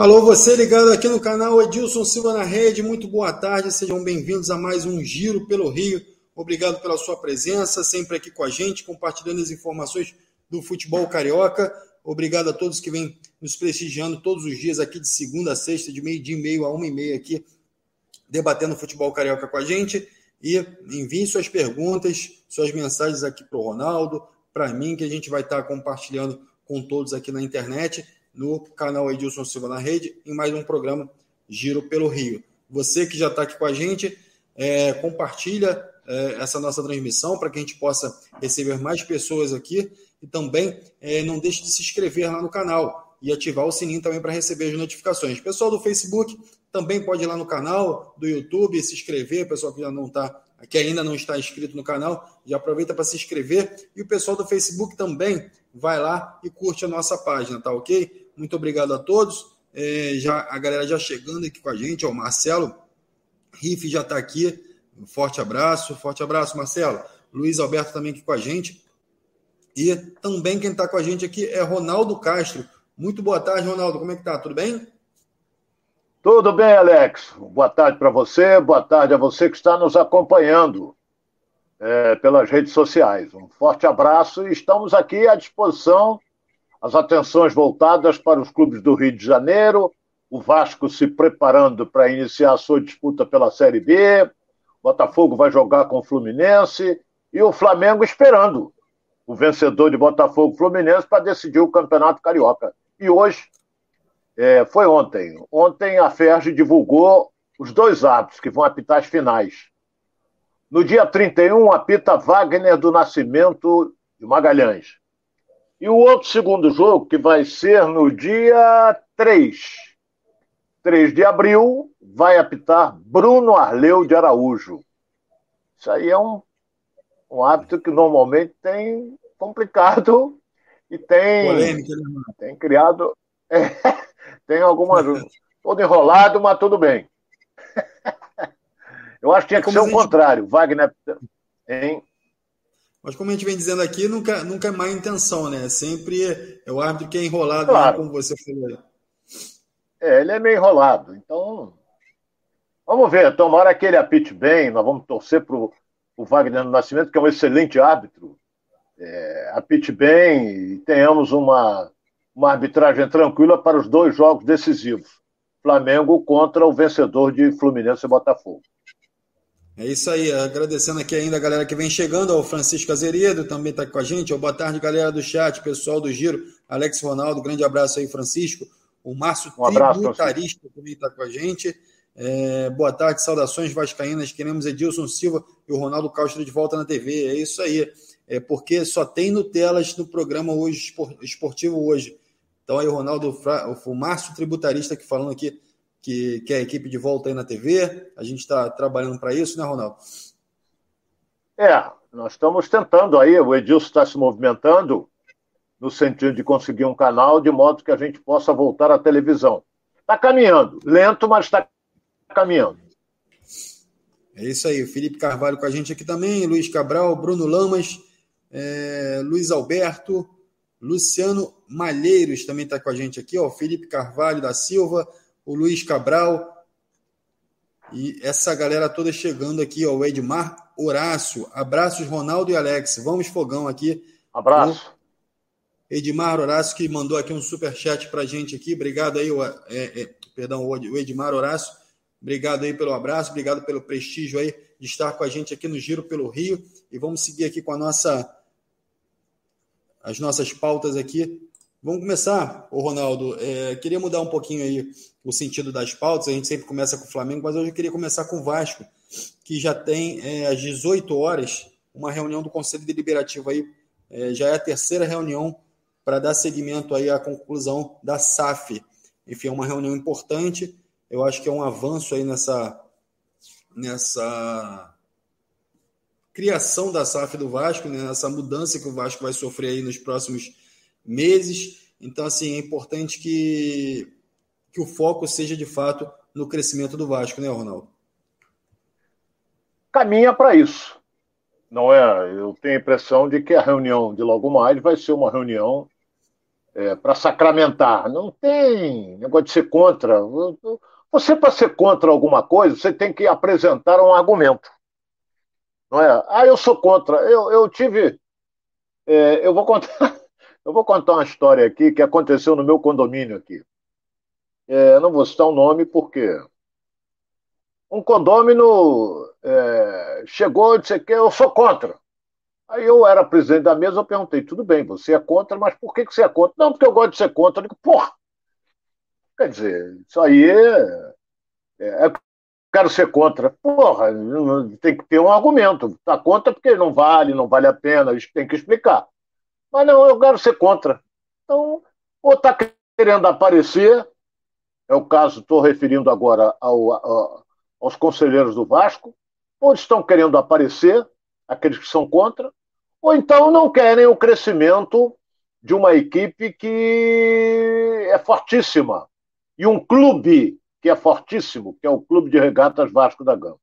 Alô, você ligado aqui no canal Edilson Silva na Rede, muito boa tarde, sejam bem-vindos a mais um Giro pelo Rio. Obrigado pela sua presença, sempre aqui com a gente, compartilhando as informações do futebol carioca. Obrigado a todos que vêm nos prestigiando todos os dias aqui de segunda a sexta, de meio-dia e meio a uma e meia aqui, debatendo futebol carioca com a gente. E enviem suas perguntas, suas mensagens aqui para o Ronaldo, para mim, que a gente vai estar compartilhando com todos aqui na internet no canal Edilson Silva na Rede, em mais um programa Giro pelo Rio. Você que já está aqui com a gente, é, compartilha é, essa nossa transmissão para que a gente possa receber mais pessoas aqui e também é, não deixe de se inscrever lá no canal e ativar o sininho também para receber as notificações. Pessoal do Facebook também pode ir lá no canal, do YouTube, se inscrever, pessoal que já não está que ainda não está inscrito no canal, já aproveita para se inscrever. E o pessoal do Facebook também vai lá e curte a nossa página, tá ok? Muito obrigado a todos. É, já, a galera já chegando aqui com a gente, ó, o Marcelo Riff já está aqui. Um forte abraço, forte abraço, Marcelo. Luiz Alberto também aqui com a gente. E também quem está com a gente aqui é Ronaldo Castro. Muito boa tarde, Ronaldo. Como é que tá? Tudo bem? Tudo bem, Alex. Boa tarde para você, boa tarde a você que está nos acompanhando é, pelas redes sociais. Um forte abraço e estamos aqui à disposição, as atenções voltadas para os clubes do Rio de Janeiro, o Vasco se preparando para iniciar a sua disputa pela Série B, o Botafogo vai jogar com o Fluminense e o Flamengo esperando o vencedor de Botafogo Fluminense para decidir o Campeonato Carioca. E hoje é, foi ontem. Ontem a FERJ divulgou os dois árbitros que vão apitar as finais. No dia 31, apita Wagner do Nascimento de Magalhães. E o outro segundo jogo, que vai ser no dia 3, 3 de abril, vai apitar Bruno Arleu de Araújo. Isso aí é um, um hábito que normalmente tem complicado e tem, Polêmica, né, tem criado. É, tem algumas. todo enrolado, mas tudo bem. Eu acho que tinha que ser o gente... contrário. Wagner. Hein? Mas como a gente vem dizendo aqui, nunca, nunca é má intenção, né? Sempre é o árbitro que é enrolado, né, claro. como você falou. É, ele é meio enrolado. Então, vamos ver. Tomara que ele apite bem. Nós vamos torcer para o Wagner no Nascimento, que é um excelente árbitro. É, apite bem e tenhamos uma, uma arbitragem tranquila para os dois jogos decisivos. Flamengo contra o vencedor de Fluminense e Botafogo. É isso aí, agradecendo aqui ainda a galera que vem chegando, o Francisco Azeredo também está com a gente, boa tarde galera do chat, pessoal do Giro, Alex Ronaldo, grande abraço aí Francisco, o Márcio um abraço, Tributarista também está com a gente, é, boa tarde, saudações vascaínas, queremos Edilson Silva e o Ronaldo Castro de volta na TV, é isso aí, é porque só tem Nutelas no programa hoje esportivo hoje, então aí o Ronaldo, o Márcio Tributarista aqui falando aqui que quer a equipe de volta aí na TV. A gente está trabalhando para isso, né, Ronaldo? É, nós estamos tentando aí, o Edilson está se movimentando no sentido de conseguir um canal de modo que a gente possa voltar à televisão. Está caminhando, lento, mas está caminhando. É isso aí, o Felipe Carvalho com a gente aqui também, Luiz Cabral, Bruno Lamas, é, Luiz Alberto, Luciano Malheiros também está com a gente aqui, ó, Felipe Carvalho da Silva, o Luiz Cabral e essa galera toda chegando aqui, ó, o Edmar Horácio. Abraços, Ronaldo e Alex. Vamos fogão aqui. Abraço. Edmar Horácio que mandou aqui um super chat para gente aqui. Obrigado aí, o, é, é, perdão, o Edmar Horácio. Obrigado aí pelo abraço, obrigado pelo prestígio aí de estar com a gente aqui no Giro pelo Rio. E vamos seguir aqui com a nossa as nossas pautas aqui. Vamos começar, o Ronaldo. É, queria mudar um pouquinho aí o sentido das pautas. A gente sempre começa com o Flamengo, mas hoje eu queria começar com o Vasco, que já tem é, às 18 horas uma reunião do Conselho Deliberativo aí. É, já é a terceira reunião para dar seguimento aí à conclusão da SAF. Enfim, é uma reunião importante. Eu acho que é um avanço aí nessa nessa criação da SAF do Vasco, né, essa mudança que o Vasco vai sofrer aí nos próximos meses. Então, assim, é importante que, que o foco seja de fato no crescimento do Vasco, né, Ronaldo? Caminha para isso. Não é? Eu tenho a impressão de que a reunião de logo mais vai ser uma reunião é, para sacramentar. Não tem negócio de ser contra. Você, para ser contra alguma coisa, você tem que apresentar um argumento. Não é? Ah, eu sou contra. Eu, eu tive. É, eu, vou contar, eu vou contar uma história aqui que aconteceu no meu condomínio aqui. É, não vou citar o nome porque um condômino é, chegou e disse que eu sou contra. Aí eu era presidente da mesa, eu perguntei, tudo bem, você é contra, mas por que, que você é contra? Não, porque eu gosto de ser contra. Eu digo, porra! Quer dizer, isso aí é, é, é quero ser contra. Porra, tem que ter um argumento. Tá contra porque não vale, não vale a pena, tem que explicar. Mas não, eu quero ser contra. Então, ou tá querendo aparecer, é o caso, estou referindo agora ao, aos conselheiros do Vasco, ou estão querendo aparecer, aqueles que são contra, ou então não querem o crescimento de uma equipe que é fortíssima e um clube que é fortíssimo, que é o Clube de Regatas Vasco da Gama.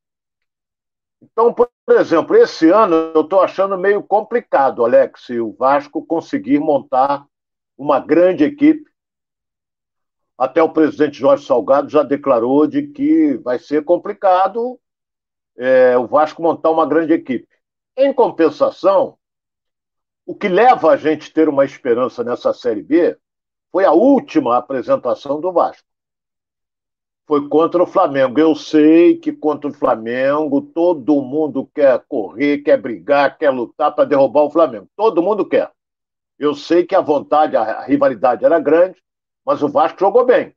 Então, por exemplo, esse ano eu estou achando meio complicado, Alex, o Vasco conseguir montar uma grande equipe. Até o presidente Jorge Salgado já declarou de que vai ser complicado é, o Vasco montar uma grande equipe. Em compensação, o que leva a gente a ter uma esperança nessa Série B foi a última apresentação do Vasco. Foi contra o Flamengo. Eu sei que contra o Flamengo todo mundo quer correr, quer brigar, quer lutar para derrubar o Flamengo. Todo mundo quer. Eu sei que a vontade, a rivalidade era grande, mas o Vasco jogou bem.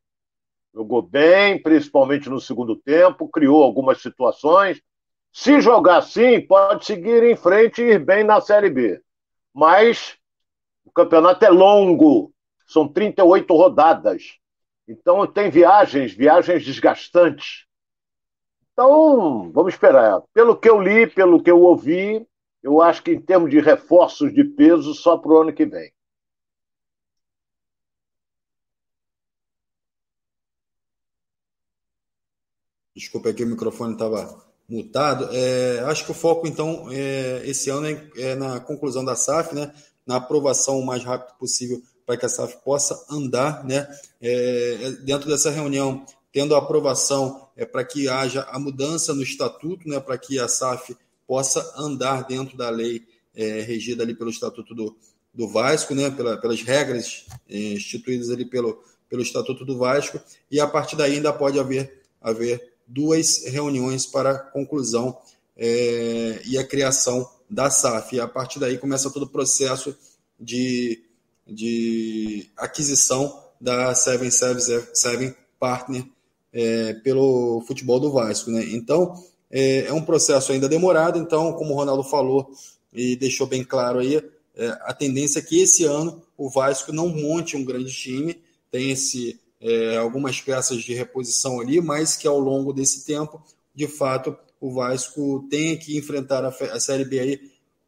Jogou bem, principalmente no segundo tempo, criou algumas situações. Se jogar assim, pode seguir em frente e ir bem na Série B mas o campeonato é longo, são 38 rodadas. Então tem viagens, viagens desgastantes. Então, vamos esperar. Pelo que eu li, pelo que eu ouvi, eu acho que em termos de reforços de peso, só para o ano que vem. Desculpa aqui, o microfone estava mutado. É, acho que o foco, então, é, esse ano é, é, na conclusão da SAF, né, na aprovação o mais rápido possível para que a SAF possa andar. Né, é, é, dentro dessa reunião, tendo a aprovação é, para que haja a mudança no estatuto, né, para que a SAF possa andar dentro da lei é, regida ali pelo estatuto do, do Vasco, né, pela, pelas regras instituídas ali pelo, pelo estatuto do Vasco, e a partir daí ainda pode haver, haver duas reuniões para conclusão é, e a criação da SAF. E a partir daí começa todo o processo de, de aquisição da 777 Partner é, pelo futebol do Vasco. Né? Então, é, é, um processo ainda demorado. Então, como o Ronaldo falou e deixou bem claro aí, é, a tendência é que esse ano o Vasco não monte um grande time, tem esse é, algumas peças de reposição ali, mas que ao longo desse tempo, de fato, o Vasco tem que enfrentar a, a Série B aí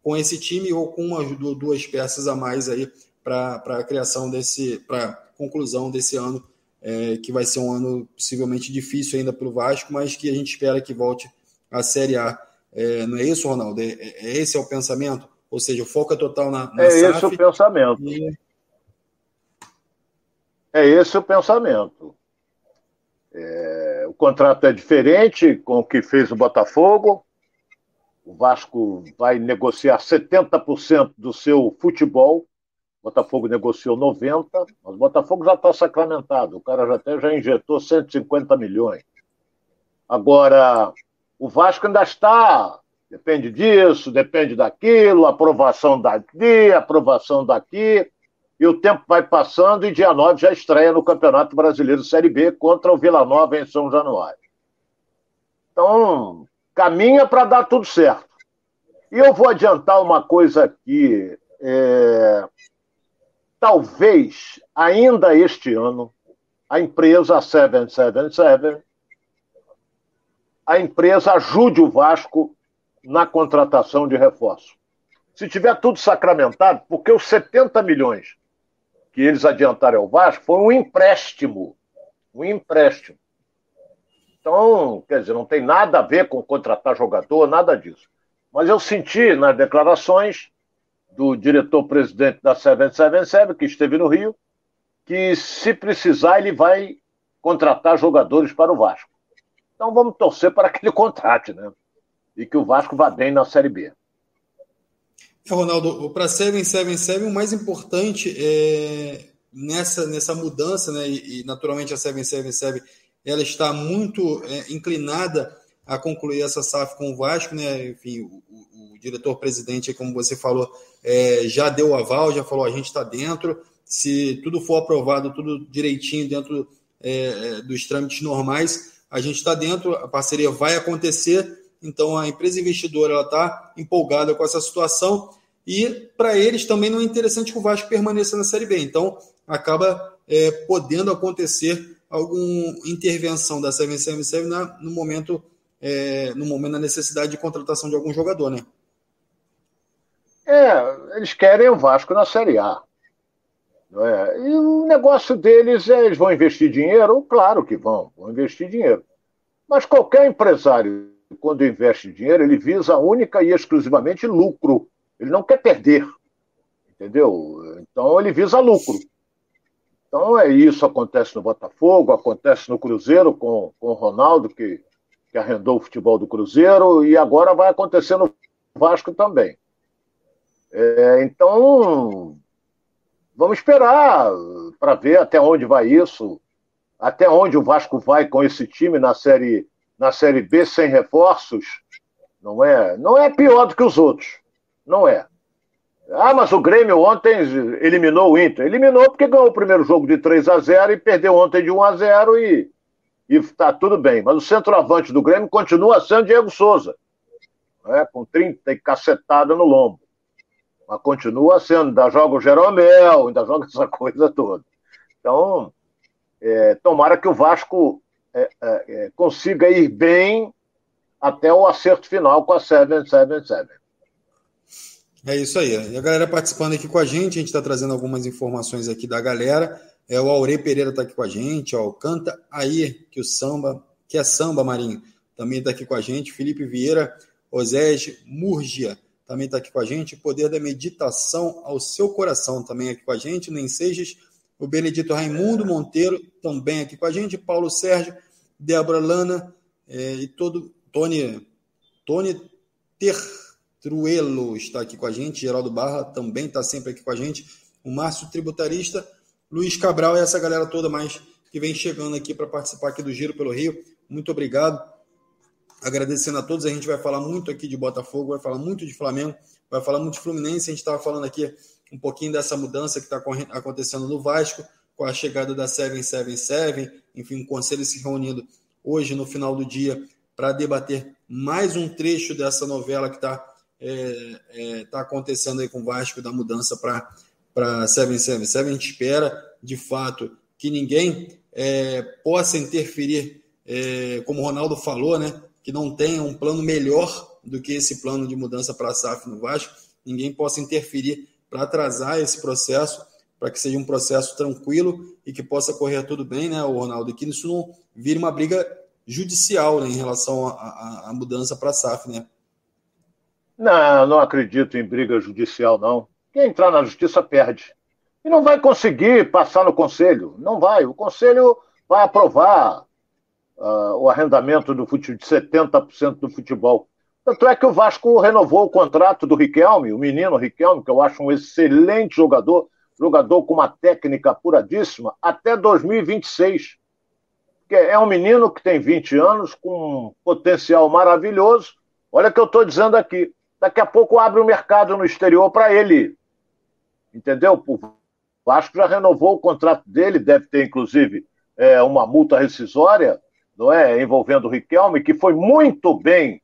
com esse time ou com umas duas peças a mais aí para a criação desse, para conclusão desse ano, é, que vai ser um ano possivelmente difícil ainda para o Vasco, mas que a gente espera que volte à Série A. É, não é isso, Ronaldo? É, é, esse é o pensamento? Ou seja, o foco é total na, na É SAF, esse o pensamento. E, é esse o pensamento. É, o contrato é diferente com o que fez o Botafogo. O Vasco vai negociar 70% do seu futebol. Botafogo negociou 90%, mas o Botafogo já está sacramentado. O cara já até já injetou 150 milhões. Agora, o Vasco ainda está. Depende disso, depende daquilo, aprovação daqui, aprovação daqui e o tempo vai passando e dia 9 já estreia no Campeonato Brasileiro Série B contra o Vila Nova em São Januário. Então, caminha para dar tudo certo. E eu vou adiantar uma coisa aqui. É... Talvez, ainda este ano, a empresa 777, a empresa ajude o Vasco na contratação de reforço. Se tiver tudo sacramentado, porque os 70 milhões que eles adiantaram ao Vasco foi um empréstimo. Um empréstimo. Então, quer dizer, não tem nada a ver com contratar jogador, nada disso. Mas eu senti nas declarações do diretor-presidente da 777, que esteve no Rio, que, se precisar, ele vai contratar jogadores para o Vasco. Então vamos torcer para que ele contrate, né? E que o Vasco vá bem na Série B. É, Ronaldo, para 777, o mais importante é nessa, nessa mudança, né? E, e naturalmente a 777 ela está muito é, inclinada a concluir essa SAF com o Vasco, né? Enfim, o diretor-presidente, como você falou, é, já deu o aval, já falou a gente está dentro. Se tudo for aprovado, tudo direitinho dentro é, é dos trâmites normais, a gente está dentro, a parceria vai acontecer. Então a empresa investidora está empolgada com essa situação e para eles também não é interessante que o Vasco permaneça na Série B. Então acaba é, podendo acontecer alguma intervenção da 777 na, no momento é, no momento da necessidade de contratação de algum jogador, né? É, eles querem o Vasco na Série A. É? E o negócio deles é, eles vão investir dinheiro? Claro que vão, vão investir dinheiro. Mas qualquer empresário, quando investe dinheiro, ele visa única e exclusivamente lucro. Ele não quer perder. Entendeu? Então ele visa lucro. Então é isso, acontece no Botafogo, acontece no Cruzeiro com, com o Ronaldo, que que arrendou o futebol do Cruzeiro, e agora vai acontecer no Vasco também. É, então, vamos esperar para ver até onde vai isso, até onde o Vasco vai com esse time na série, na série B sem reforços. Não é, não é pior do que os outros. Não é. Ah, mas o Grêmio ontem eliminou o Inter. Eliminou porque ganhou o primeiro jogo de 3 a 0 e perdeu ontem de 1 a 0 e está tudo bem. Mas o centroavante do Grêmio continua sendo Diego Souza, né, com 30 e cacetada no lombo. Mas continua sendo, ainda joga o Jeromel, ainda joga essa coisa toda. Então, é, tomara que o Vasco é, é, é consiga ir bem até o acerto final com a 777. É isso aí. E a galera participando aqui com a gente, a gente está trazendo algumas informações aqui da galera. É, o Aurei Pereira está aqui com a gente, ó, Canta Aí, que o samba, que é samba, Marinho, também está aqui com a gente. Felipe Vieira, Osés Murgia, também está aqui com a gente. Poder da meditação ao seu coração, também aqui com a gente. Nem Sejas, o Benedito Raimundo Monteiro, também aqui com a gente. Paulo Sérgio, Débora Lana é, e todo. Tony, Tony Tertruelo está aqui com a gente. Geraldo Barra também está sempre aqui com a gente. O Márcio Tributarista Luiz Cabral e essa galera toda mais que vem chegando aqui para participar aqui do Giro pelo Rio. Muito obrigado. Agradecendo a todos. A gente vai falar muito aqui de Botafogo, vai falar muito de Flamengo, vai falar muito de Fluminense. A gente estava falando aqui um pouquinho dessa mudança que está acontecendo no Vasco, com a chegada da 777, enfim, o conselho se reunindo hoje no final do dia para debater mais um trecho dessa novela que está é, é, tá acontecendo aí com o Vasco, da mudança para para 777. A gente espera, de fato, que ninguém é, possa interferir, é, como o Ronaldo falou, né, que não tenha um plano melhor do que esse plano de mudança para a SAF no Vasco, ninguém possa interferir para atrasar esse processo, para que seja um processo tranquilo e que possa correr tudo bem, né, Ronaldo, e que isso não vire uma briga judicial né, em relação à mudança para a SAF, né? Não, não acredito em briga judicial, não. Quem entrar na justiça perde. E não vai conseguir passar no conselho. Não vai. O conselho vai aprovar uh, o arrendamento do futebol, de 70% do futebol. Tanto é que o Vasco renovou o contrato do Riquelme, o menino Riquelme, que eu acho um excelente jogador, jogador com uma técnica apuradíssima, até 2026. Que é um menino que tem 20 anos, com um potencial maravilhoso. Olha o que eu estou dizendo aqui. Daqui a pouco abre o um mercado no exterior para ele entendeu? O Vasco já renovou o contrato dele, deve ter inclusive é, uma multa rescisória, não é, envolvendo o Riquelme, que foi muito bem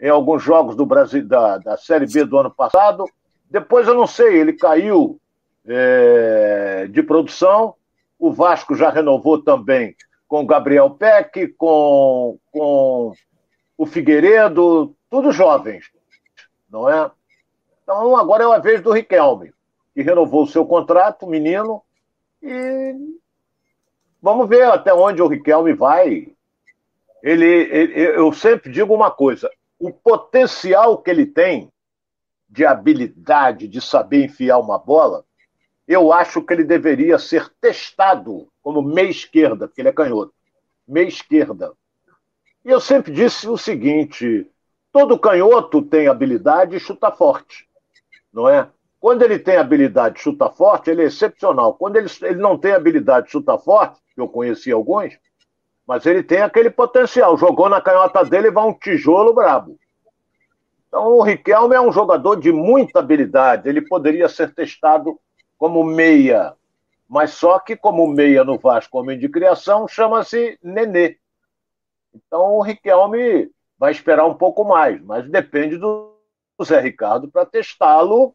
em alguns jogos do Brasil da, da Série B do ano passado. Depois eu não sei, ele caiu é, de produção. O Vasco já renovou também com o Gabriel Peck, com, com o Figueiredo, todos jovens, não é? Então agora é a vez do Riquelme que renovou o seu contrato, menino, e vamos ver até onde o Riquelme vai. Ele, ele, eu sempre digo uma coisa: o potencial que ele tem de habilidade, de saber enfiar uma bola, eu acho que ele deveria ser testado como meia esquerda, porque ele é canhoto. Meia esquerda. E eu sempre disse o seguinte: todo canhoto tem habilidade e chuta forte, não é? Quando ele tem habilidade de chutar forte, ele é excepcional. Quando ele, ele não tem habilidade de chutar forte, eu conheci alguns, mas ele tem aquele potencial. Jogou na canhota dele vai um tijolo brabo. Então o Riquelme é um jogador de muita habilidade. Ele poderia ser testado como meia, mas só que como meia no Vasco, homem de criação, chama-se Nenê. Então o Riquelme vai esperar um pouco mais, mas depende do Zé Ricardo para testá-lo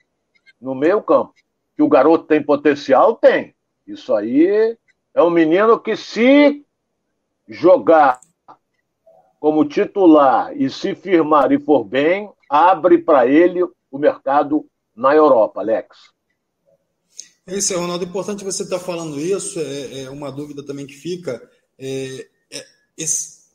no meio campo. Que o garoto tem potencial, tem. Isso aí é um menino que se jogar como titular e se firmar e for bem, abre para ele o mercado na Europa, Alex. É isso, Ronaldo. Importante você estar tá falando isso. É, é, uma dúvida também que fica. É, é, esse,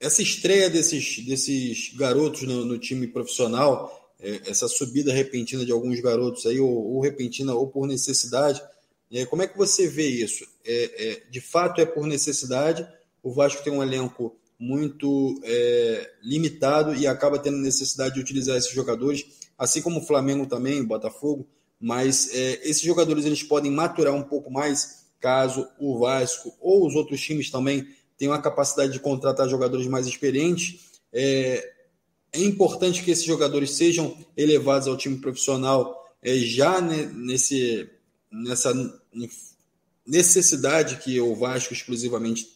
essa estreia desses, desses garotos no, no time profissional é, essa subida repentina de alguns garotos aí, ou, ou repentina ou por necessidade. É, como é que você vê isso? É, de fato é por necessidade. O Vasco tem um elenco muito é, limitado e acaba tendo necessidade de utilizar esses jogadores, assim como o Flamengo também, o Botafogo. Mas é, esses jogadores eles podem maturar um pouco mais caso o Vasco ou os outros times também tenham a capacidade de contratar jogadores mais experientes. É, é importante que esses jogadores sejam elevados ao time profissional é, já nesse, nessa necessidade que o Vasco exclusivamente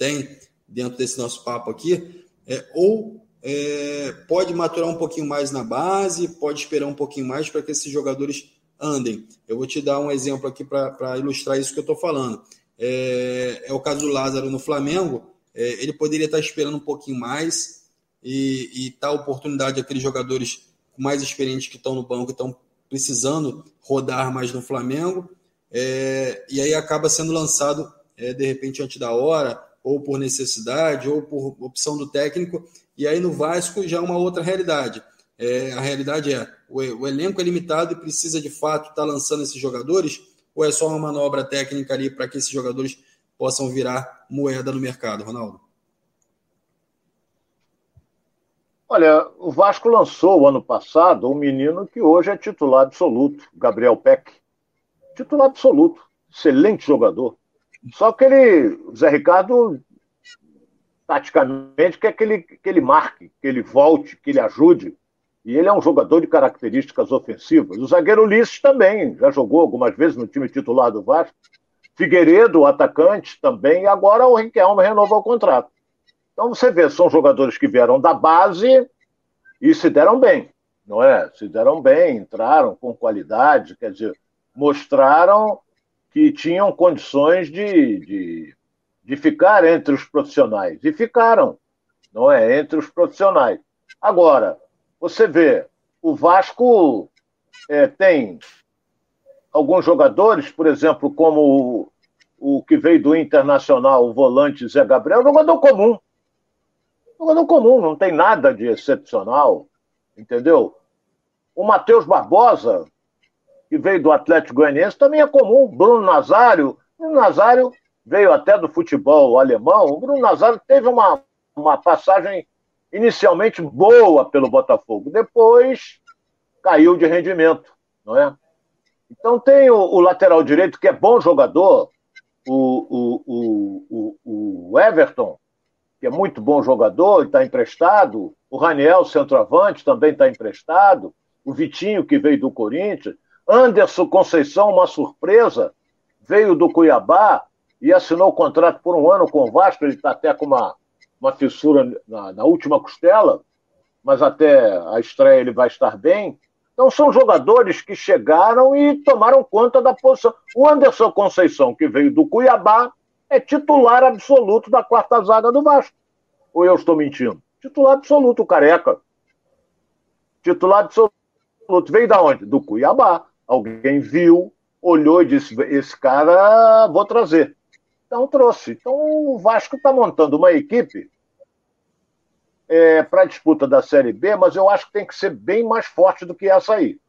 tem dentro desse nosso papo aqui, é, ou é, pode maturar um pouquinho mais na base, pode esperar um pouquinho mais para que esses jogadores andem. Eu vou te dar um exemplo aqui para ilustrar isso que eu estou falando. É, é, o caso do Lázaro no Flamengo. É, ele poderia estar esperando um pouquinho mais, e, e dar oportunidade àqueles jogadores mais experientes que estão no banco, estão precisando rodar mais no Flamengo, é, e aí acaba sendo lançado é, de repente antes da hora, ou por necessidade, ou por opção do técnico, e aí no Vasco já é uma outra realidade. É, a realidade é, o, o, elenco é limitado e precisa de fato estar tá lançando esses jogadores, ou é só uma manobra técnica ali para que esses jogadores possam virar moeda no mercado, Ronaldo? Olha, o Vasco lançou ano passado um menino que hoje é titular absoluto, Gabriel Peck. Titular absoluto, excelente jogador. Só que ele, o Zé Ricardo, taticamente, quer que ele, que ele marque, que ele volte, que ele ajude. E ele é um jogador de características ofensivas. O zagueiro Ulisses também, já jogou algumas vezes no time titular do Vasco. Figueiredo, o atacante, também. E agora o Riquelme renovou o contrato. Então você vê, são jogadores que vieram da base e se deram bem, não é? Se deram bem, entraram com qualidade, quer dizer, mostraram que tinham condições de, de, de ficar entre os profissionais. E ficaram, não é? Entre os profissionais. Agora, você vê, o Vasco é, tem alguns jogadores, por exemplo, como o, o que veio do Internacional, o volante Zé Gabriel, jogador comum jogador comum, não tem nada de excepcional, entendeu? O Matheus Barbosa, que veio do Atlético Goianiense, também é comum. Bruno Nazário, Bruno Nazário veio até do futebol alemão. O Bruno Nazário teve uma, uma passagem inicialmente boa pelo Botafogo, depois caiu de rendimento, não é? Então tem o, o lateral direito que é bom jogador, o, o, o, o Everton, que é muito bom jogador, está emprestado. O Raniel, centroavante, também está emprestado. O Vitinho, que veio do Corinthians. Anderson Conceição, uma surpresa, veio do Cuiabá e assinou o contrato por um ano com o Vasco. Ele está até com uma, uma fissura na, na última costela, mas até a estreia ele vai estar bem. Então são jogadores que chegaram e tomaram conta da posição. O Anderson Conceição, que veio do Cuiabá, é titular absoluto da quarta zaga do Vasco. Ou eu estou mentindo? Titular absoluto, careca. Titular absoluto. Veio da onde? Do Cuiabá. Alguém viu, olhou e disse: esse cara vou trazer. Então trouxe. Então o Vasco está montando uma equipe é, para a disputa da Série B, mas eu acho que tem que ser bem mais forte do que essa aí.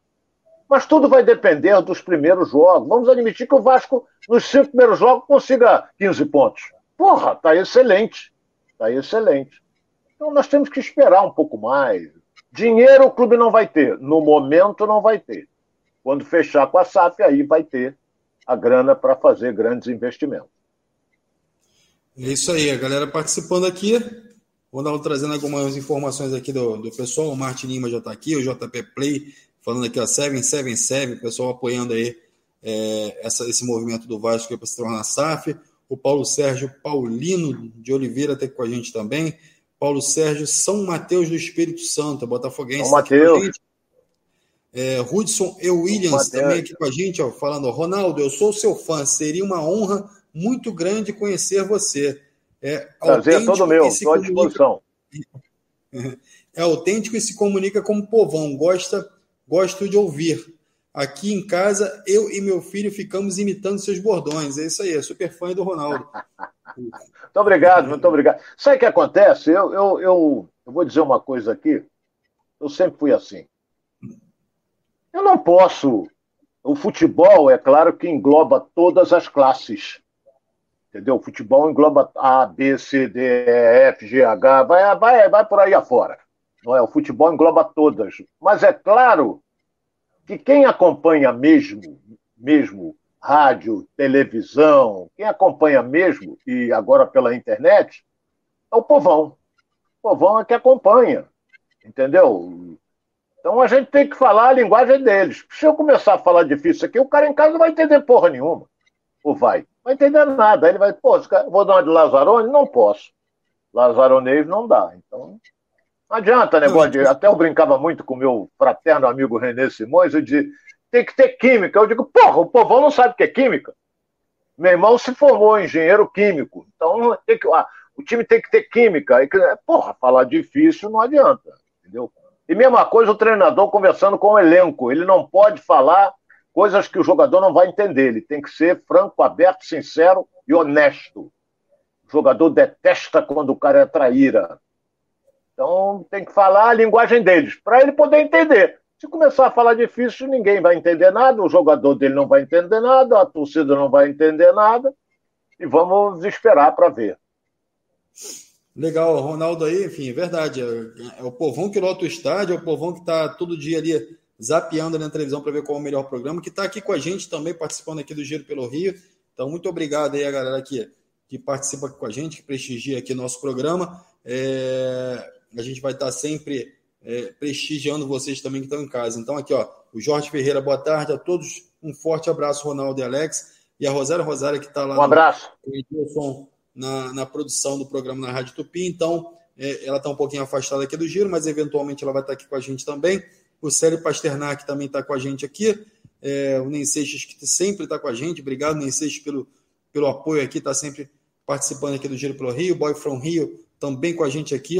Mas tudo vai depender dos primeiros jogos. Vamos admitir que o Vasco, nos cinco primeiros jogos, consiga 15 pontos. Porra, tá excelente. Tá excelente. Então nós temos que esperar um pouco mais. Dinheiro o clube não vai ter. No momento não vai ter. Quando fechar com a SAF, aí vai ter a grana para fazer grandes investimentos. É isso aí, a galera participando aqui. Vou dar trazendo algumas informações aqui do, do pessoal. O Martin Lima já está aqui, o JP Play falando aqui, ó, 777, o pessoal apoiando aí é, essa, esse movimento do Vasco para se tornar SAF. O Paulo Sérgio Paulino de Oliveira está aqui com a gente também. Paulo Sérgio São Mateus do Espírito Santo, Botafoguense. São Mateus. É, Hudson E. Williams também aqui com a gente, ó, falando: Ronaldo, eu sou seu fã, seria uma honra muito grande conhecer você. É Prazer é todo meu, estou à disposição. É autêntico e se comunica como povão, gosta, gosto de ouvir. Aqui em casa, eu e meu filho ficamos imitando seus bordões. É isso aí, é super fã do Ronaldo. muito obrigado, muito obrigado. Sabe o que acontece? Eu, eu, eu, eu vou dizer uma coisa aqui. Eu sempre fui assim. Eu não posso. O futebol, é claro que engloba todas as classes. Entendeu? O futebol engloba A, B, C, D, E, F, G, H, vai, vai, vai por aí afora. Não é? O futebol engloba todas. Mas é claro que quem acompanha mesmo, mesmo rádio, televisão, quem acompanha mesmo, e agora pela internet, é o povão. O povão é que acompanha. Entendeu? Então a gente tem que falar a linguagem deles. Se eu começar a falar difícil aqui, o cara em casa não vai entender porra nenhuma. Ou vai? Não vai entender nada. Aí ele vai, pô, vou dar uma de Lazarone? Não posso. Lazaronês não dá. Então, não adianta negócio de. Até eu brincava muito com meu fraterno amigo René Simões, eu dizia, tem que ter química. Eu digo, porra, o povão não sabe o que é química. Meu irmão se formou engenheiro químico. Então, tem que, ah, o time tem que ter química. Porra, falar difícil não adianta. Entendeu? E mesma coisa o treinador conversando com o elenco. Ele não pode falar coisas que o jogador não vai entender. Ele tem que ser franco, aberto, sincero e honesto. O jogador detesta quando o cara é traíra. Então tem que falar a linguagem deles, para ele poder entender. Se começar a falar difícil, ninguém vai entender nada, o jogador dele não vai entender nada, a torcida não vai entender nada, e vamos esperar para ver. Legal, Ronaldo aí, enfim, é verdade. É, é, o povão que lota o estádio, é o povão que está todo dia ali zapeando na televisão para ver qual é o melhor programa, que está aqui com a gente também, participando aqui do Giro pelo Rio. Então, muito obrigado aí a galera que, que participa aqui com a gente, que prestigia aqui nosso programa. É, a gente vai estar tá sempre é, prestigiando vocês também que estão em casa. Então, aqui, ó, o Jorge Ferreira, boa tarde a todos. Um forte abraço, Ronaldo e Alex. E a Rosário Rosária, que está lá. Um abraço. No, na, na produção do programa na Rádio Tupi, então é, ela está um pouquinho afastada aqui do giro, mas eventualmente ela vai estar tá aqui com a gente também. O Célio Pasternak também está com a gente aqui. É, o Nen Seixas, que sempre está com a gente. Obrigado, Nen Seixas, pelo, pelo apoio aqui, está sempre participando aqui do Giro pelo Rio. Boy from Rio também com a gente aqui.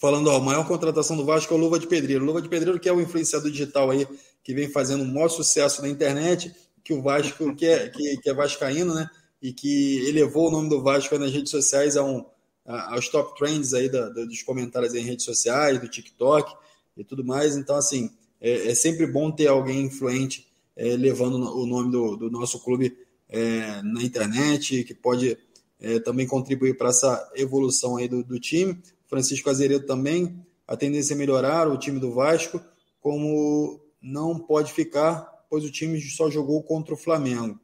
Falando, ó, a maior contratação do Vasco é o Luva de Pedreiro. Luva de Pedreiro, que é o influenciador digital aí, que vem fazendo um maior sucesso na internet, que o Vasco, que é, que, que é vascaíno, né? E que elevou o nome do Vasco nas redes sociais a um, a, aos top trends aí da, da, dos comentários em redes sociais, do TikTok e tudo mais. Então, assim, é, é sempre bom ter alguém influente é, levando o nome do, do nosso clube é, na internet, que pode é, também contribuir para essa evolução aí do, do time. Francisco Azeredo também, a tendência é melhorar o time do Vasco, como não pode ficar, pois o time só jogou contra o Flamengo.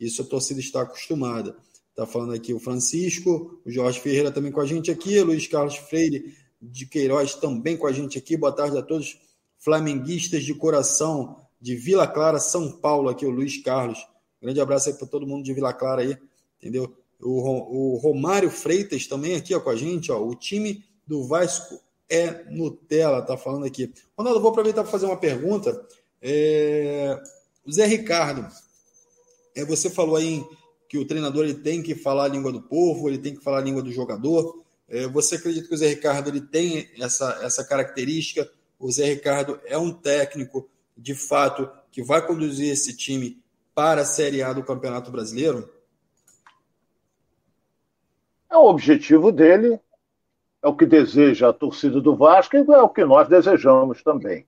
Isso a torcida está acostumada. Está falando aqui o Francisco, o Jorge Ferreira também com a gente aqui, Luiz Carlos Freire de Queiroz também com a gente aqui. Boa tarde a todos, flamenguistas de coração, de Vila Clara, São Paulo, aqui o Luiz Carlos. Grande abraço aí para todo mundo de Vila Clara aí, entendeu? O, o Romário Freitas também aqui ó, com a gente, ó. O time do Vasco é Nutella, tá falando aqui. Ronaldo, vou aproveitar para fazer uma pergunta. É... O Zé Ricardo, é, você falou aí que o treinador ele tem que falar a língua do povo, ele tem que falar a língua do jogador. É, você acredita que o Zé Ricardo ele tem essa, essa característica? O Zé Ricardo é um técnico, de fato, que vai conduzir esse time para a Série A do Campeonato Brasileiro? É o objetivo dele, é o que deseja a torcida do Vasco e é o que nós desejamos também.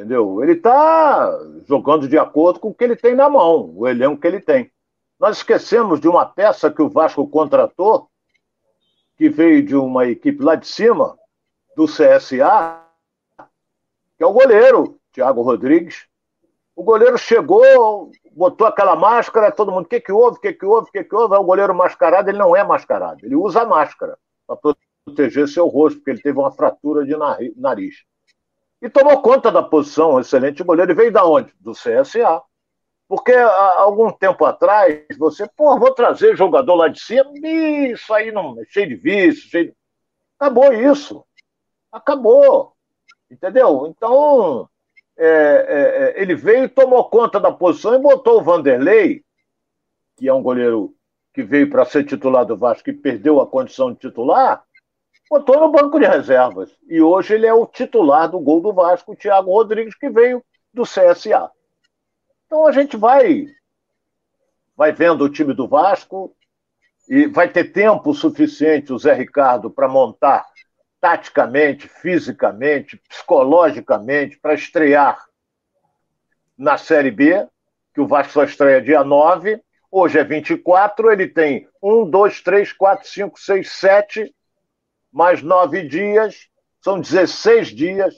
Entendeu? Ele está jogando de acordo com o que ele tem na mão, o elenco que ele tem. Nós esquecemos de uma peça que o Vasco contratou, que veio de uma equipe lá de cima, do CSA, que é o goleiro, Thiago Rodrigues. O goleiro chegou, botou aquela máscara, todo mundo, o que, que houve, o que, que houve, o que, que houve? É o goleiro mascarado, ele não é mascarado, ele usa máscara para proteger seu rosto, porque ele teve uma fratura de nariz. E tomou conta da posição, um excelente goleiro. E veio da onde? Do CSA. Porque há algum tempo atrás, você, pô, vou trazer jogador lá de cima, isso aí não é cheio de vício, cheio de... Acabou isso. Acabou. Entendeu? Então, é, é, é ele veio e tomou conta da posição e botou o Vanderlei, que é um goleiro que veio para ser titular do Vasco e perdeu a condição de titular, botou no banco de reservas. E hoje ele é o titular do gol do Vasco, o Thiago Rodrigues, que veio do CSA. Então a gente vai vai vendo o time do Vasco e vai ter tempo suficiente o Zé Ricardo para montar taticamente, fisicamente, psicologicamente para estrear na Série B, que o Vasco só estreia dia 9. Hoje é 24, ele tem 1, 2, 3, 4, 5, 6, 7 mais nove dias, são 16 dias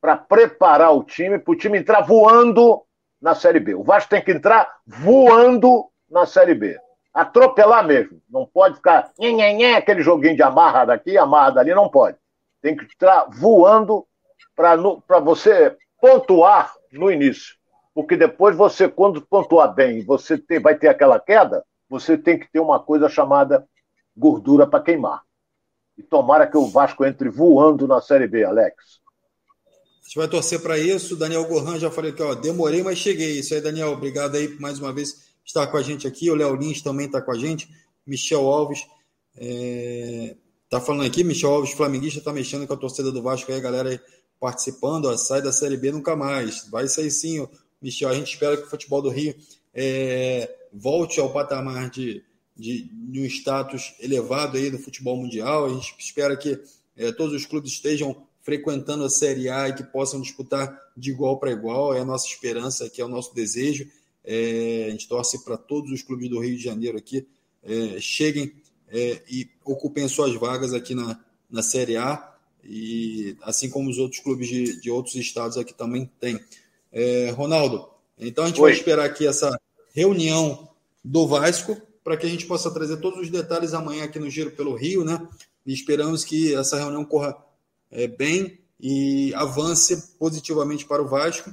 para preparar o time, para o time entrar voando na Série B. O Vasco tem que entrar voando na Série B. Atropelar mesmo. Não pode ficar nhê, nhê, nhê, aquele joguinho de amarra daqui, amarra dali, não pode. Tem que entrar voando para você pontuar no início. Porque depois você, quando pontuar bem, você ter, vai ter aquela queda, você tem que ter uma coisa chamada gordura para queimar. E tomara que o Vasco entre voando na Série B, Alex. A gente vai torcer para isso. Daniel Gohan já falei que ó, demorei, mas cheguei. Isso aí, Daniel. Obrigado aí mais uma vez estar com a gente aqui. O Léo Lins também está com a gente. Michel Alves é... tá falando aqui. Michel Alves, flamenguista, está mexendo com a torcida do Vasco aí, a galera participando. Ó, sai da Série B nunca mais. Vai sair sim, Michel. A gente espera que o futebol do Rio é... volte ao patamar de de, de um status elevado aí no futebol mundial. A gente espera que é, todos os clubes estejam frequentando a Série A e que possam disputar de igual para igual. É a nossa esperança, que é o nosso desejo. É, a gente torce para todos os clubes do Rio de Janeiro aqui é, cheguem é, e ocupem suas vagas aqui na, na Série A, e assim como os outros clubes de, de outros estados aqui também têm. É, Ronaldo, então a gente Oi. vai esperar aqui essa reunião do Vasco para que a gente possa trazer todos os detalhes amanhã aqui no Giro pelo Rio, né? E esperamos que essa reunião corra é, bem e avance positivamente para o Vasco.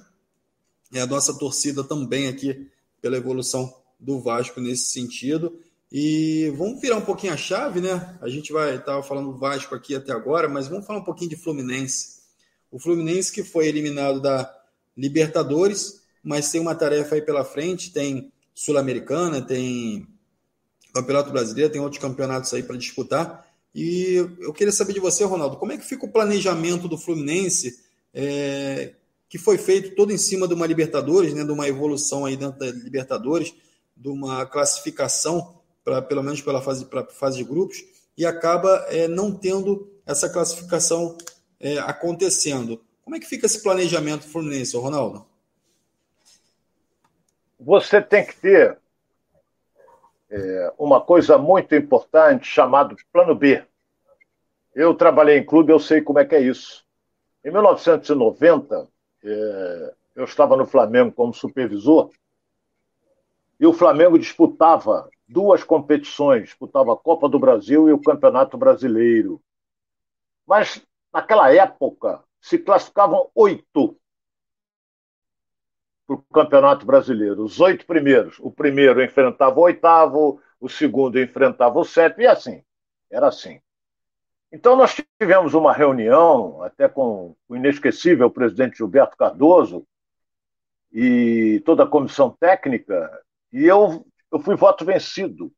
E a nossa torcida também aqui pela evolução do Vasco nesse sentido. E vamos virar um pouquinho a chave, né? A gente vai estava falando do Vasco aqui até agora, mas vamos falar um pouquinho de Fluminense. O Fluminense que foi eliminado da Libertadores, mas tem uma tarefa aí pela frente, tem Sul-Americana, tem Campeonato Brasileiro, tem outros campeonatos aí para disputar. E eu queria saber de você, Ronaldo, como é que fica o planejamento do Fluminense, é, que foi feito todo em cima de uma Libertadores, né, de uma evolução aí dentro da Libertadores, de uma classificação, pra, pelo menos pela fase, pra fase de grupos, e acaba é, não tendo essa classificação é, acontecendo. Como é que fica esse planejamento do Fluminense, Ronaldo? Você tem que ter é, uma coisa muito importante chamado Plano B. Eu trabalhei em clube, eu sei como é que é isso. Em 1990, é, eu estava no Flamengo como supervisor e o Flamengo disputava duas competições, disputava a Copa do Brasil e o Campeonato Brasileiro. Mas naquela época se classificavam oito para o Campeonato Brasileiro. Os oito primeiros. O primeiro enfrentava o oitavo, o segundo enfrentava o sétimo, e assim. Era assim. Então, nós tivemos uma reunião, até com o inesquecível presidente Gilberto Cardoso e toda a comissão técnica, e eu, eu fui voto vencido.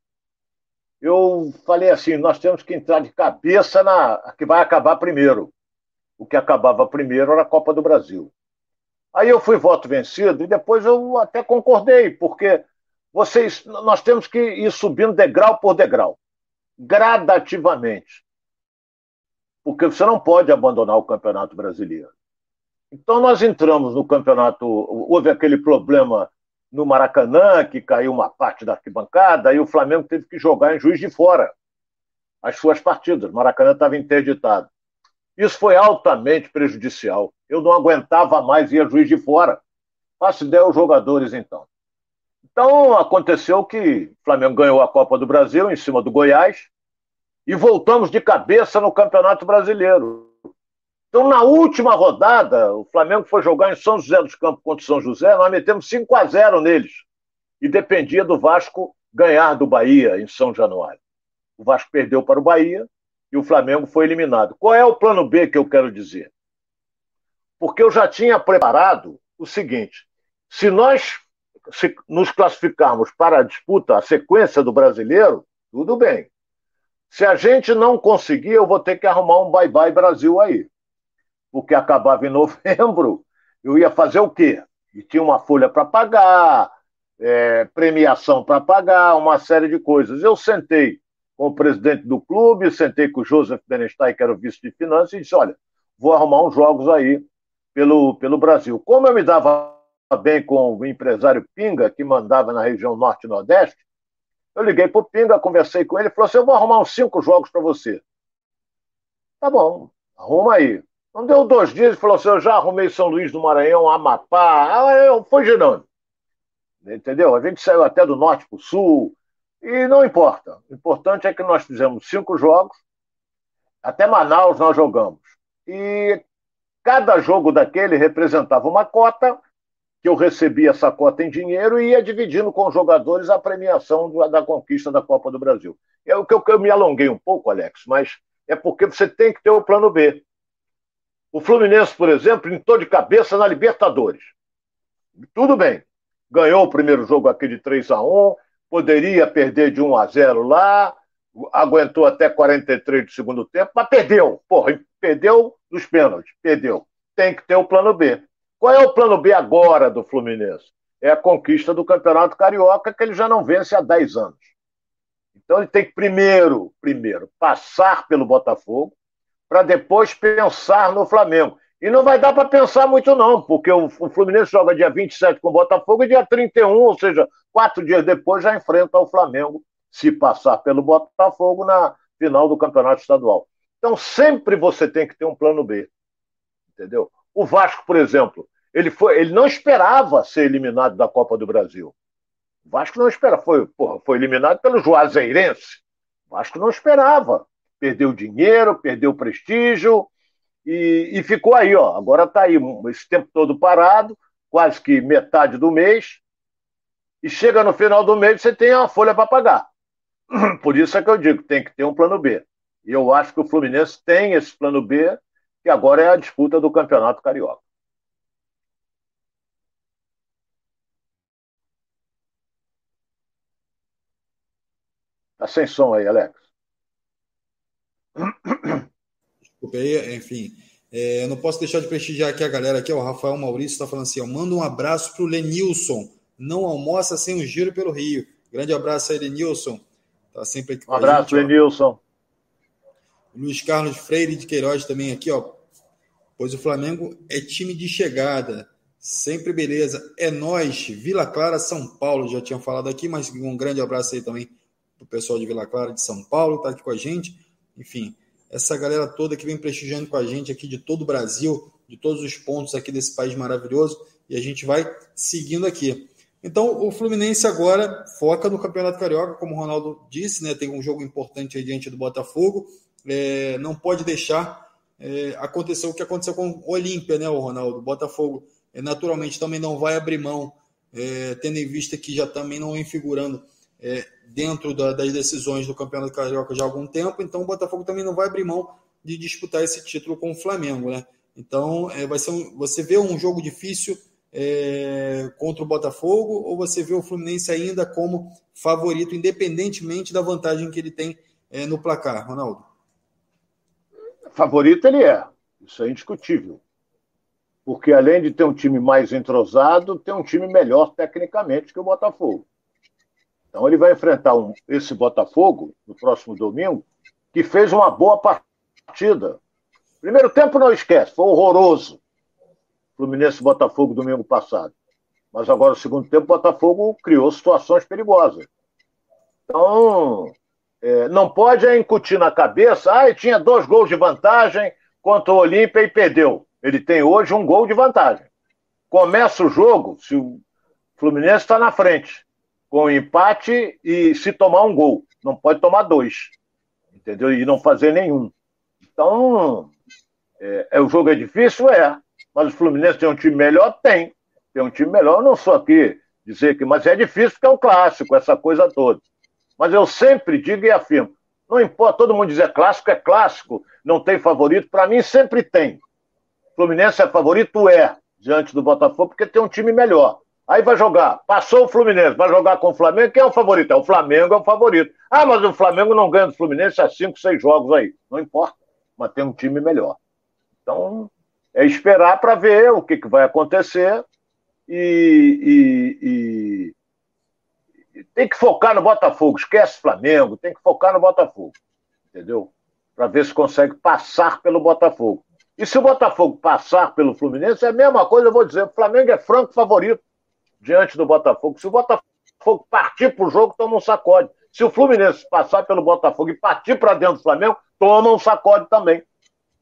Eu falei assim: nós temos que entrar de cabeça na que vai acabar primeiro. O que acabava primeiro era a Copa do Brasil. Aí eu fui voto vencido e depois eu até concordei, porque vocês, nós temos que ir subindo degrau por degrau, gradativamente. Porque você não pode abandonar o Campeonato Brasileiro. Então nós entramos no campeonato, houve aquele problema no Maracanã, que caiu uma parte da arquibancada, e o Flamengo teve que jogar em Juiz de Fora as suas partidas. O Maracanã estava interditado. Isso foi altamente prejudicial. Eu não aguentava mais ir a Juiz de Fora. Faço ideia aos jogadores, então. Então, aconteceu que o Flamengo ganhou a Copa do Brasil em cima do Goiás e voltamos de cabeça no Campeonato Brasileiro. Então, na última rodada, o Flamengo foi jogar em São José dos Campos contra o São José, nós metemos 5 a 0 neles. E dependia do Vasco ganhar do Bahia em São Januário. O Vasco perdeu para o Bahia e o Flamengo foi eliminado. Qual é o plano B que eu quero dizer? Porque eu já tinha preparado o seguinte: se nós se nos classificarmos para a disputa, a sequência do brasileiro, tudo bem. Se a gente não conseguir, eu vou ter que arrumar um bye-bye Brasil aí porque acabava em novembro, eu ia fazer o quê? E tinha uma folha para pagar, é, premiação para pagar, uma série de coisas. Eu sentei com o presidente do clube, sentei com o Joseph Benestein, que era o vice de finanças, e disse: olha, vou arrumar uns jogos aí pelo, pelo Brasil. Como eu me dava bem com o empresário Pinga, que mandava na região norte e nordeste, eu liguei para o Pinga, conversei com ele, ele falou assim: eu vou arrumar uns cinco jogos para você. Tá bom, arruma aí. Não deu dois dias e falou assim: eu já arrumei São Luís do Maranhão, Amapá. Ah, eu fui girando. Entendeu? A gente saiu até do norte para o sul. E não importa. O importante é que nós fizemos cinco jogos. Até Manaus nós jogamos. E cada jogo daquele representava uma cota, que eu recebia essa cota em dinheiro e ia dividindo com os jogadores a premiação da conquista da Copa do Brasil. É o que eu, me alonguei um pouco, Alex, mas é porque você tem que ter o plano B. O Fluminense, por exemplo, entrou de cabeça na Libertadores. Tudo bem. Ganhou o primeiro jogo aqui de 3 a 1 poderia perder de 1 a 0 lá, aguentou até 43 do segundo tempo, mas perdeu. Porra, perdeu nos pênaltis, perdeu. Tem que ter o plano B. Qual é o plano B agora do Fluminense? É a conquista do Campeonato Carioca, que ele já não vence há 10 anos. Então ele tem que primeiro, primeiro, passar pelo Botafogo, para depois pensar no Flamengo. E não vai dar para pensar muito, não, porque o, Fluminense joga dia 27 com o Botafogo e dia 31, ou seja, quatro dias depois já enfrenta o Flamengo, se passar pelo Botafogo na final do Campeonato Estadual. Então sempre você tem que ter um plano B. Entendeu? O Vasco, por exemplo, ele, foi, ele não esperava ser eliminado da Copa do Brasil. O Vasco não esperava, foi, porra, foi eliminado pelo Juazeirense. O Vasco não esperava perdeu dinheiro, perdeu prestígio e, e ficou aí, ó. Agora está aí esse tempo todo parado, quase que metade do mês, e chega no final do mês você tem uma folha para pagar. Por isso é que eu digo, tem que ter um plano B. E eu acho que o Fluminense tem esse plano B, que agora é a disputa do Campeonato Carioca. Tá sem som aí, Alex. Desculpa aí, enfim. É, eu não posso deixar de prestigiar aqui a galera aqui, o Rafael Maurício está falando assim, ó, manda um abraço para o Lenilson, não almoça sem o um giro pelo Rio. Grande abraço aí, Lenilson. Tá sempre aqui com um abraço, gente, Lenilson. Luiz Carlos Freire de Queiroz também aqui, ó. Pois o Flamengo é time de chegada. Sempre beleza. É nós, Vila Clara, São Paulo. Já tinha falado aqui, mas um grande abraço aí também para o pessoal de Vila Clara de São Paulo, tá aqui com a gente enfim, essa galera toda que vem prestigiando com a gente aqui de todo o Brasil, de todos os pontos aqui desse país maravilhoso, e a gente vai seguindo aqui. Então, o Fluminense agora foca no Campeonato Carioca, como o Ronaldo disse, né? Tem um jogo importante aí diante do Botafogo. É, não pode deixar é, acontecer o que aconteceu com o Olímpia, né, o Ronaldo? O Botafogo é, naturalmente também não vai abrir mão, é, tendo em vista que já também não vem figurando é, dentro da, das decisões do Campeonato Carioca já há algum tempo, então o Botafogo também não vai abrir mão de disputar esse título com o Flamengo, né? Então, é, vai ser um, você vê um jogo difícil é, contra o Botafogo ou você vê o Fluminense ainda como favorito, independentemente da vantagem que ele tem é, no placar, Ronaldo? Favorito ele é, isso é indiscutível. Porque além de ter um time mais entrosado, tem um time melhor tecnicamente que o Botafogo. Então ele vai enfrentar um, esse Botafogo no próximo domingo, que fez uma boa partida. Primeiro tempo não esquece, foi horroroso. Fluminense Botafogo domingo passado. Mas agora, no segundo tempo, o Botafogo criou situações perigosas. Então, é, não pode incutir na cabeça, ah, ele tinha dois gols de vantagem contra o Olímpia e perdeu. Ele tem hoje um gol de vantagem. Começa o jogo, se o Fluminense está na frente, com empate e se tomar um gol. Não pode tomar dois. Entendeu? E não fazer nenhum. Então, é, é, o jogo é difícil? É. Mas o Fluminense tem um time melhor? Tem. Tem um time melhor, não sou aqui dizer que. Mas é difícil porque é um clássico, essa coisa toda. Mas eu sempre digo e afirmo: não importa, todo mundo dizer clássico é clássico, não tem favorito. Para mim, sempre tem. Fluminense é favorito? É, diante do Botafogo, porque tem um time melhor. Aí vai jogar, passou o Fluminense, vai jogar com o Flamengo, quem é o favorito? É o Flamengo, é o favorito. Ah, mas o Flamengo não ganha do Fluminense há cinco, seis jogos aí. Não importa, mas tem um time melhor. Então, é esperar para ver o que, que vai acontecer e, e, e, tem que focar no Botafogo. Esquece Flamengo, tem que focar no Botafogo. Entendeu? Para ver se consegue passar pelo Botafogo. E se o Botafogo passar pelo Fluminense, é a mesma coisa, eu vou dizer, o Flamengo é franco favorito diante do Botafogo. Se o Botafogo partir para o jogo, toma um sacode. Se o Fluminense passar pelo Botafogo e partir para dentro do Flamengo, toma um sacode também.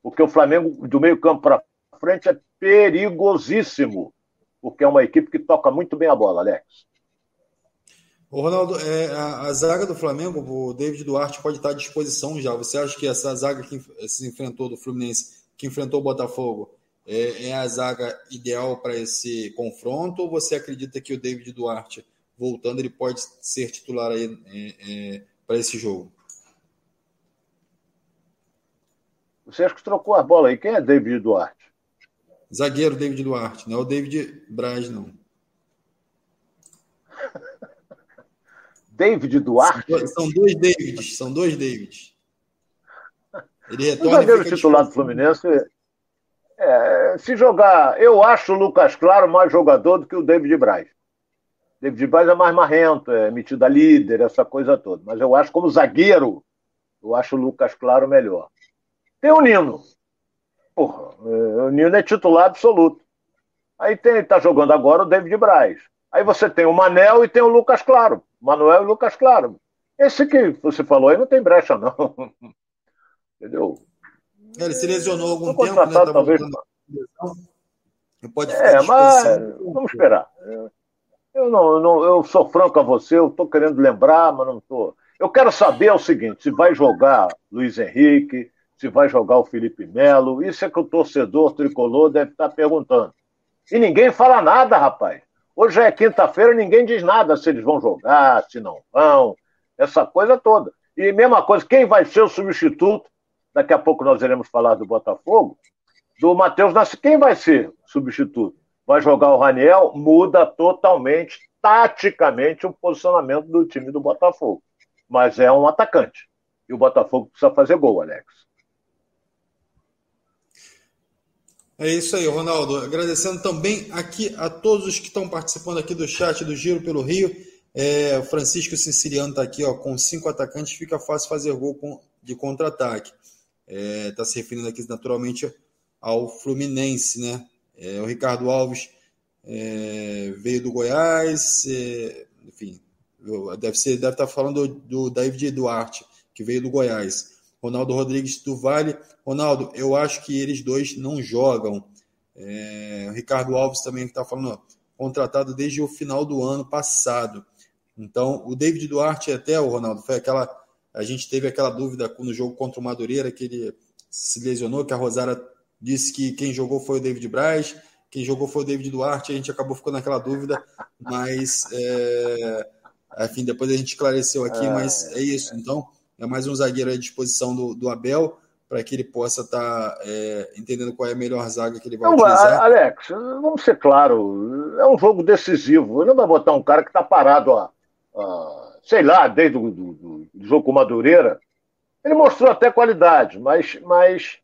Porque o Flamengo, do meio campo para frente, é perigosíssimo. Porque é uma equipe que toca muito bem a bola, Alex. Ô Ronaldo, é, a, a, zaga do Flamengo, o David Duarte pode estar à disposição já. Você acha que essa zaga que se enfrentou do Fluminense, que enfrentou o Botafogo, é, é a zaga ideal para esse confronto? Ou você acredita que o David Duarte, voltando, ele pode ser titular aí é, é para esse jogo? Você acha que trocou a bola aí? Quem é David Duarte? Zagueiro David Duarte, não é o David Braz, não. David Duarte? São dois Davids, são dois Davids. Ele retorna o zagueiro titular do Fluminense, é, se jogar, eu acho o Lucas Claro mais jogador do que o David Braz. David Braz é mais marrento, é metido a líder, essa coisa toda. Mas eu acho como zagueiro, eu acho o Lucas Claro melhor. Tem o Nino. Porra, é, o Nino é titular absoluto. Aí tem, tá jogando agora o David Braz. Aí você tem o Manel e tem o Lucas Claro. Manuel e Lucas Claro. Esse que você falou aí não tem brecha, não. Entendeu? É, ele se lesionou algum tempo, né? Tá talvez... Pode é, mas vamos esperar. Eu não, não, eu sou franco a você, eu estou querendo lembrar, mas não estou. Eu quero saber o seguinte: se vai jogar Luiz Henrique, se vai jogar o Felipe Melo, isso é que o torcedor tricolor deve estar perguntando. E ninguém fala nada, rapaz. Hoje é quinta-feira, ninguém diz nada se eles vão jogar, se não vão, essa coisa toda. E mesma coisa, quem vai ser o substituto? Daqui a pouco nós iremos falar do Botafogo, do Matheus Nasci. Quem vai ser substituto? Vai jogar o Raniel? Muda totalmente, taticamente, o posicionamento do time do Botafogo. Mas é um atacante. E o Botafogo precisa fazer gol, Alex. É isso aí, Ronaldo. Agradecendo também aqui a todos os que estão participando aqui do chat do Giro pelo Rio. É, o Francisco Siciliano está aqui, ó, com cinco atacantes, fica fácil fazer gol de contra-ataque. Está é, tá se referindo aqui naturalmente ao Fluminense, né? É, o Ricardo Alves é, veio do Goiás, é, enfim, deve ser, deve estar tá falando do, do David Duarte, que veio do Goiás. Ronaldo Rodrigues do Vale. Ronaldo, eu acho que eles dois não jogam. É, Ricardo Alves também está falando, ó, contratado desde o final do ano passado. Então, o David Duarte até, o Ronaldo, foi aquela. A gente teve aquela dúvida no jogo contra o Madureira, que ele se lesionou, que a Rosara disse que quem jogou foi o David Braz, quem jogou foi o David Duarte, a gente acabou ficando naquela dúvida, mas é, enfim, depois a gente esclareceu aqui, mas é isso. Então, é mais um zagueiro à disposição do, do Abel para que ele possa estar tá, é, entendendo qual é a melhor zaga que ele vai não, utilizar. Alex, vamos ser claro, é um jogo decisivo. Não vai botar um cara que está parado, ó, ó, sei lá, desde o do, do, jogo com Madureira. Ele mostrou até qualidade, mas, mas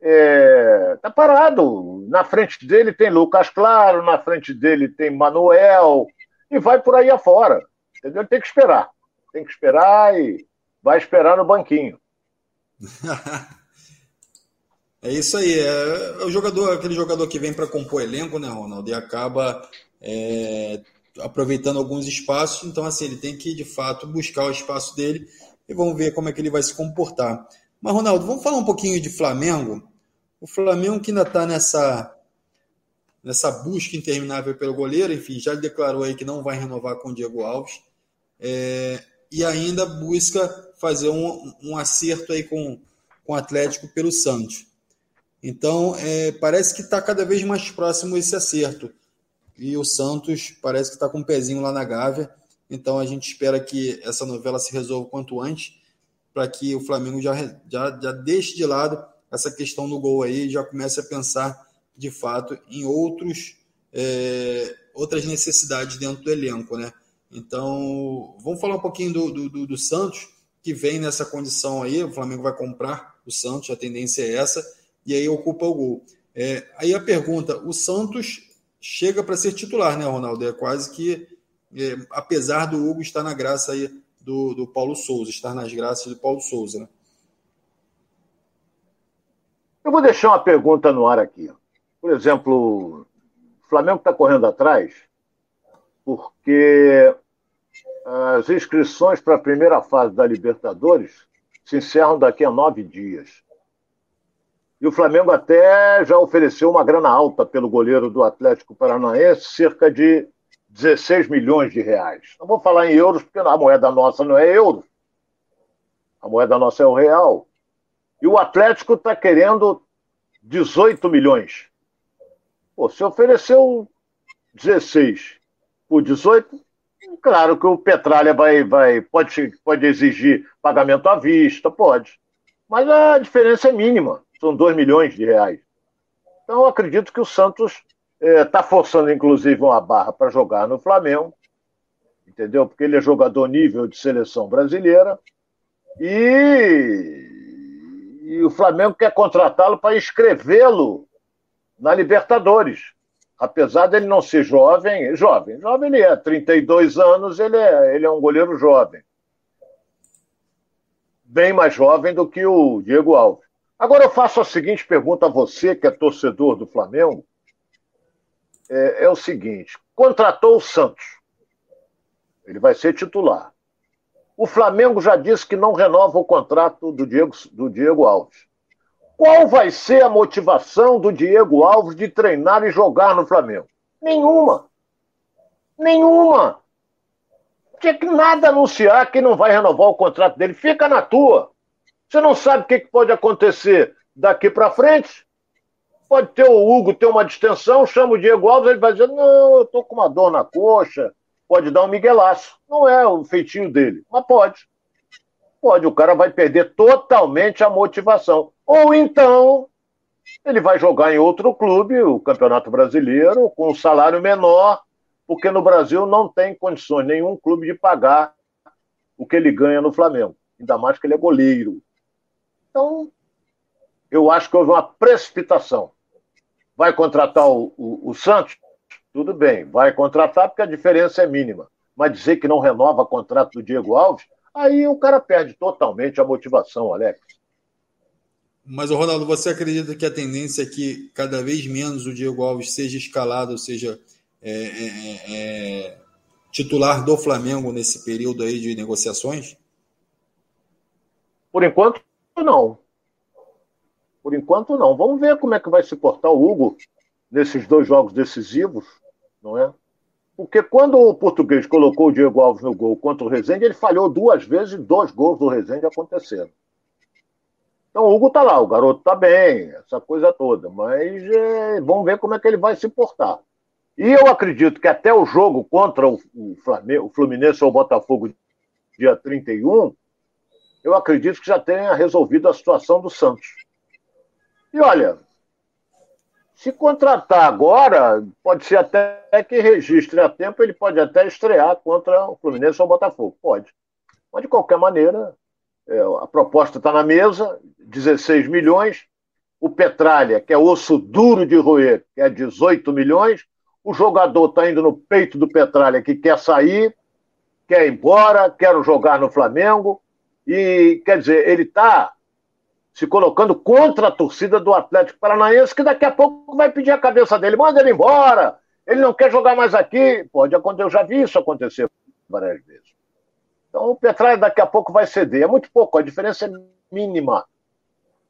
é, tá parado. Na frente dele tem Lucas Claro, na frente dele tem Manuel, e vai por aí afora. Entendeu? Tem que esperar. Tem que esperar e vai esperar no banquinho. É isso aí. É, é o jogador, aquele jogador que vem para compor elenco, né, Ronaldo? E acaba é, aproveitando alguns espaços. Então, assim, ele tem que, de fato, buscar o espaço dele e vamos ver como é que ele vai se comportar. Mas, Ronaldo, vamos falar um pouquinho de Flamengo. O Flamengo que ainda está nessa, nessa busca interminável pelo goleiro, enfim, já declarou aí que não vai renovar com o Diego Alves. É, e ainda busca fazer um, um acerto aí com, com o Atlético pelo Santos. Então, é, parece que está cada vez mais próximo esse acerto. E o Santos parece que está com um pezinho lá na Gávea. Então, a gente espera que essa novela se resolva quanto antes, para que o Flamengo já, já, já deixe de lado essa questão do gol aí já comece a pensar, de fato, em outros, é, outras necessidades dentro do elenco, né? Então, vamos falar um pouquinho do, do, do, Santos, que vem nessa condição aí. O Flamengo vai comprar o Santos, a tendência é essa, e aí ocupa o gol. É, aí a pergunta: o Santos chega para ser titular, né, Ronaldo? É quase que, é, apesar do Hugo estar na graça aí do, do Paulo Souza, estar nas graças do Paulo Souza, né? Eu vou deixar uma pergunta no ar aqui. Por exemplo, o Flamengo está correndo atrás porque as inscrições para a primeira fase da Libertadores se encerram daqui a nove dias. E o Flamengo até já ofereceu uma grana alta pelo goleiro do Atlético Paranaense, cerca de 16 milhões de reais. Não vou falar em euros, porque a moeda nossa não é euro. A moeda nossa é o real. E o Atlético está querendo 18 milhões. Pô, se ofereceu 16 por 18, claro que o Petralha vai, vai, pode, pode exigir pagamento à vista, pode. Mas a diferença é mínima, são 2 milhões de reais. Então eu acredito que o Santos está é, forçando, inclusive, uma barra para jogar no Flamengo, entendeu? Porque ele é jogador nível de seleção brasileira e, e o Flamengo quer contratá-lo para inscrevê-lo na Libertadores apesar dele não ser jovem, jovem, jovem ele é, 32 anos, ele é, ele é um goleiro jovem. Bem mais jovem do que o Diego Alves. Agora eu faço a seguinte pergunta a você, que é torcedor do Flamengo. É, é o seguinte: contratou o Santos. Ele vai ser titular. O Flamengo já disse que não renova o contrato do Diego, do Diego Alves. Qual vai ser a motivação do Diego Alves de treinar e jogar no Flamengo? Nenhuma. Nenhuma. Tinha que nada anunciar que não vai renovar o contrato dele. Fica na tua. Você não sabe o que pode acontecer daqui para frente. Pode ter o Hugo ter uma distensão, chama o Diego Alves, ele vai dizer: Não, eu tô com uma dor na coxa. Pode dar um miguelaço. Não é o feitio dele, mas pode. Pode, o cara vai perder totalmente a motivação. Ou então ele vai jogar em outro clube, o Campeonato Brasileiro, com um salário menor, porque no Brasil não tem condições nenhum clube de pagar o que ele ganha no Flamengo. Ainda mais que ele é goleiro. Então, eu acho que houve uma precipitação. Vai contratar o, o, o Santos? Tudo bem, vai contratar porque a diferença é mínima. Mas dizer que não renova o contrato do Diego Alves, aí o cara perde totalmente a motivação, Alex. Mas, Ronaldo, você acredita que a tendência é que cada vez menos o Diego Alves seja escalado, ou seja, é, é, é, é, titular do Flamengo nesse período aí de negociações? Por enquanto, não. Por enquanto, não. Vamos ver como é que vai se portar o Hugo nesses dois jogos decisivos, não é? Porque quando o português colocou o Diego Alves no gol contra o Rezende, ele falhou duas vezes e dois gols do Rezende aconteceram. Então o Hugo tá lá, o garoto tá bem, essa coisa toda, mas é, vamos ver como é que ele vai se portar. E eu acredito que até o jogo contra o, o, Flamengo, o Fluminense ou o Botafogo, dia 31, eu acredito que já tenha resolvido a situação do Santos. E olha, se contratar agora, pode ser até que registre a tempo, ele pode até estrear contra o Fluminense ou o Botafogo. Pode. Mas, de qualquer maneira, é, a proposta está na mesa, 16 milhões. O Petralha, que é osso duro de roer, que é 18 milhões. O jogador está indo no peito do Petralha, que quer sair, quer ir embora, quer jogar no Flamengo. E, quer dizer, ele está se colocando contra a torcida do Atlético Paranaense, que daqui a pouco vai pedir a cabeça dele, manda ele embora, ele não quer jogar mais aqui. Pode acontecer, eu já vi isso acontecer várias vezes. Então o Petralha daqui a pouco vai ceder. É muito pouco, a diferença é mínima.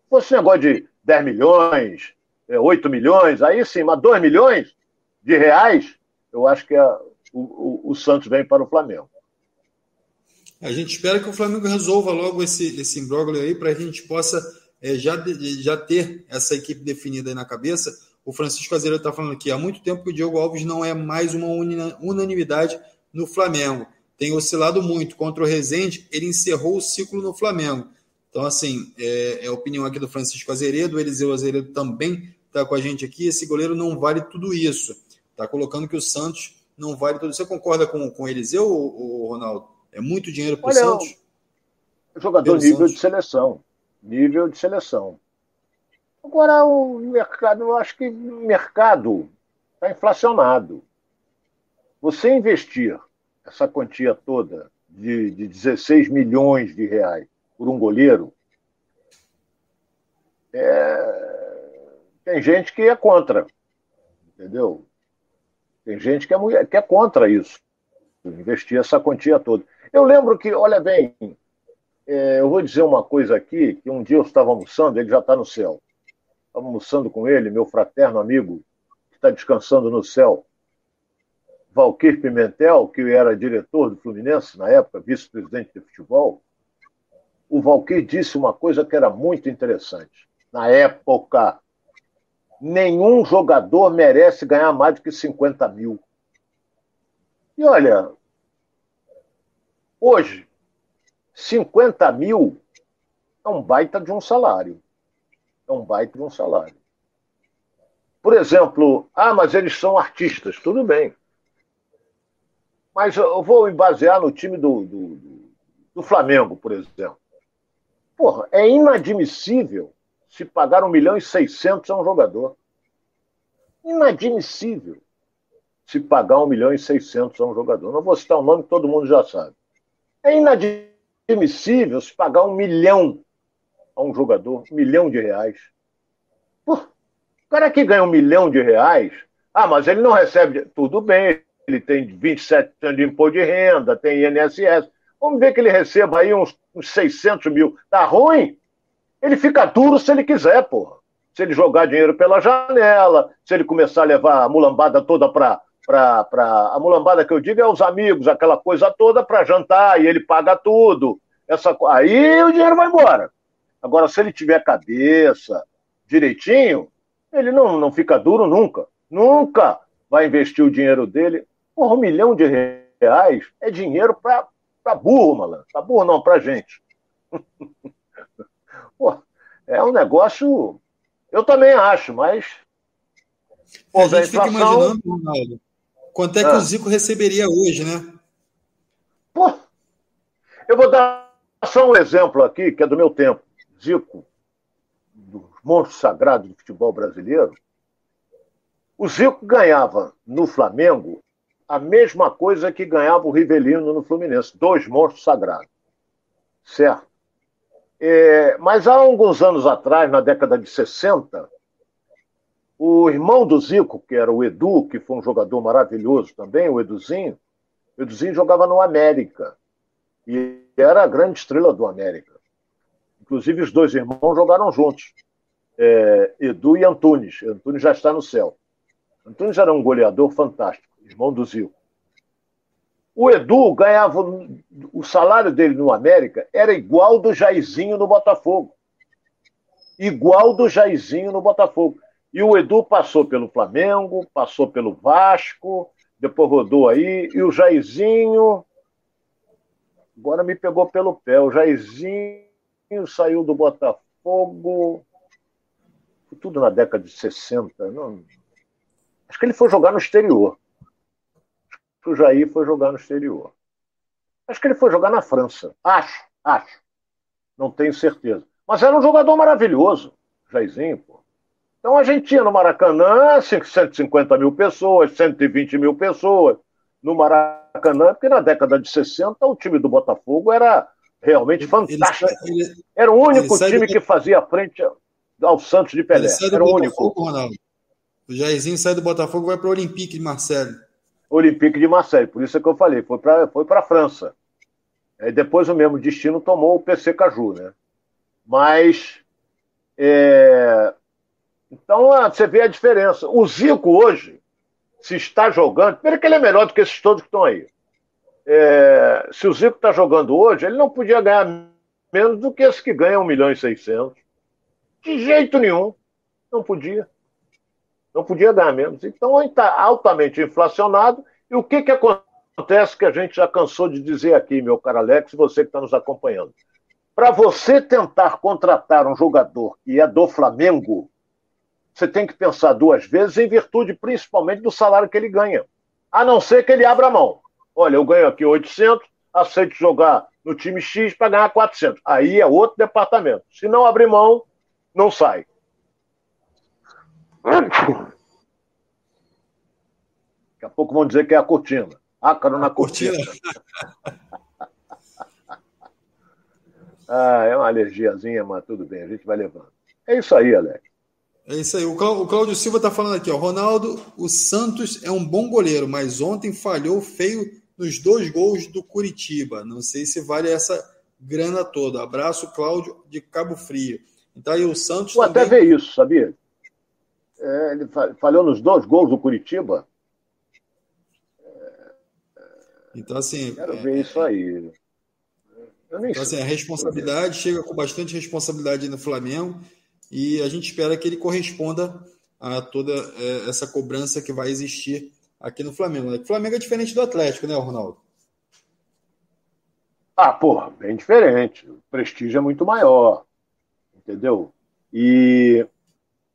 Se fosse um negócio de 10 milhões, 8 é, milhões, aí sim, mas 2 milhões de reais, eu acho que o, o, o Santos vem para o Flamengo. A gente espera que o Flamengo resolva logo esse, esse imbróglio aí para a gente possa é, já, já ter essa equipe definida aí na cabeça. O Francisco Azevedo está falando aqui há muito tempo que o Diogo Alves não é mais uma unanimidade no Flamengo. Tem oscilado muito. Contra o Rezende, ele encerrou o ciclo no Flamengo. Então, assim, é, é a opinião aqui do Francisco Azeredo. O Eliseu Azeredo também está com a gente aqui. Esse goleiro não vale tudo isso. Está colocando que o Santos não vale tudo. Você concorda com, com o Eliseu, ou, Ronaldo? É muito dinheiro para o Santos? Jogador nível Santos. de seleção. Nível de seleção. Agora, o mercado, eu acho que o mercado está inflacionado. Você investir essa quantia toda de, de 16 milhões de reais por um goleiro, é... tem gente que é contra, entendeu? Tem gente que é, que é contra isso, investir essa quantia toda. Eu lembro que, olha bem, é, eu vou dizer uma coisa aqui, que um dia eu estava almoçando, ele já está no céu estava almoçando com ele, meu fraterno amigo, que está descansando no céu, Valquir Pimentel, que era diretor do Fluminense na época, vice-presidente de futebol, o Valquir disse uma coisa que era muito interessante. Na época, nenhum jogador merece ganhar mais do que 50 mil. E olha, hoje, 50 mil é um baita de um salário é um baita de um salário. Por exemplo, ah, mas eles são artistas, tudo bem. Mas eu vou me basear no time do, do, do Flamengo, por exemplo. Porra, é inadmissível se pagar um milhão e seiscentos a um jogador. Inadmissível se pagar um milhão e seiscentos a um jogador. Não vou citar o um nome que todo mundo já sabe. É inadmissível se pagar um milhão a um jogador um milhão de reais. Pô, o cara que ganha um milhão de reais, ah, mas ele não recebe. Tudo bem, ele tem 27 anos de imposto de renda, tem INSS. Vamos ver que ele receba aí uns, uns 600 mil. Tá ruim? Ele fica duro se ele quiser, porra. Se ele jogar dinheiro pela janela, se ele começar a levar a mulambada toda para pra, a mulambada que eu digo é os amigos, aquela coisa toda para jantar e ele paga tudo. Essa, aí o dinheiro vai embora. Agora, se ele tiver cabeça direitinho, ele não, não fica duro nunca. Nunca vai investir o dinheiro dele. Porra, um milhão de reais é dinheiro para burro, malandro. Para burro não, para gente. É um negócio. Eu também acho, mas. Pô, a gente inflação... fica imaginando, Ronaldo, quanto é que o ah. Zico receberia hoje, né? Pô, eu vou dar só um exemplo aqui, que é do meu tempo. Zico, dos monstros sagrados do futebol brasileiro, o Zico ganhava no Flamengo a mesma coisa que ganhava o Rivelino no Fluminense, dois monstros sagrados. Certo? É, mas há alguns anos atrás, na década de 60, o irmão do Zico, que era o Edu, que foi um jogador maravilhoso também, o Eduzinho, o Eduzinho jogava no América. E era a grande estrela do América. Inclusive, os dois irmãos jogaram juntos. É, Edu e Antunes. Antunes já está no céu. Antunes era um goleador fantástico, irmão do Zico. O Edu ganhava. O salário dele no América era igual do Jairzinho no Botafogo. Igual do Jairzinho no Botafogo. E o Edu passou pelo Flamengo, passou pelo Vasco, depois rodou aí, e o Jairzinho. Agora me pegou pelo pé. O Jairzinho saiu do Botafogo, tudo na década de 60. Não... Acho que ele foi jogar no exterior. Acho que o Jair foi jogar no exterior. Acho que ele foi jogar na França. Acho, acho. Não tenho certeza. Mas era um jogador maravilhoso, Jairzinho, pô. Então a gente tinha no Maracanã 150 mil pessoas, 120 mil pessoas no Maracanã, porque na década de 60 o time do Botafogo era realmente fantástica. Ele, ele, Era o único time do... que fazia frente ao Santos de Pelé. Era o único. Ronaldo. O Jairzinho sai do Botafogo e vai para o Olympique de Marseille. Olympique de Marseille, por isso é que eu falei, foi para foi a França. Depois o mesmo destino tomou o PC Caju, né? Mas. É... Então ah, você vê a diferença. O Zico hoje, se está jogando, primeiro que ele é melhor do que esses todos que estão aí. É... Se o Zico está jogando hoje, ele não podia ganhar menos do que esse que ganha 1 milhão e 600. De jeito nenhum. Não podia. Não podia ganhar menos. Então, está altamente inflacionado. E o que, que acontece que a gente já cansou de dizer aqui, meu caro Alex, você que está nos acompanhando? Para você tentar contratar um jogador que é do Flamengo, você tem que pensar duas vezes, em virtude principalmente do salário que ele ganha. A não ser que ele abra mão. Olha, eu ganho aqui 800, aceito jogar no time X para ganhar 400. Aí é outro departamento. Se não abrir mão, não sai. Daqui a pouco vão dizer que é a cortina. Ácaro na cortina. cortina. ah, é uma alergiazinha, mas tudo bem, a gente vai levando. É isso aí, Alex. É isso aí. O Cláudio Silva está falando aqui, ó. Ronaldo, o Santos é um bom goleiro, mas ontem falhou feio nos dois gols do Curitiba. Não sei se vale essa grana toda. Abraço, Cláudio, de Cabo Frio. Então aí o Santos. Vou também... até ver isso, sabia? É, ele falhou nos dois gols do Curitiba. Então, assim. Quero é, ver isso aí. então, assim, a responsabilidade chega com bastante responsabilidade no Flamengo e a gente espera que ele corresponda a toda é, essa cobrança que vai existir aqui no Flamengo. Né? O Flamengo é diferente do Atlético, né, Ronaldo? Ah, porra, bem diferente. O prestígio é muito maior. Entendeu? E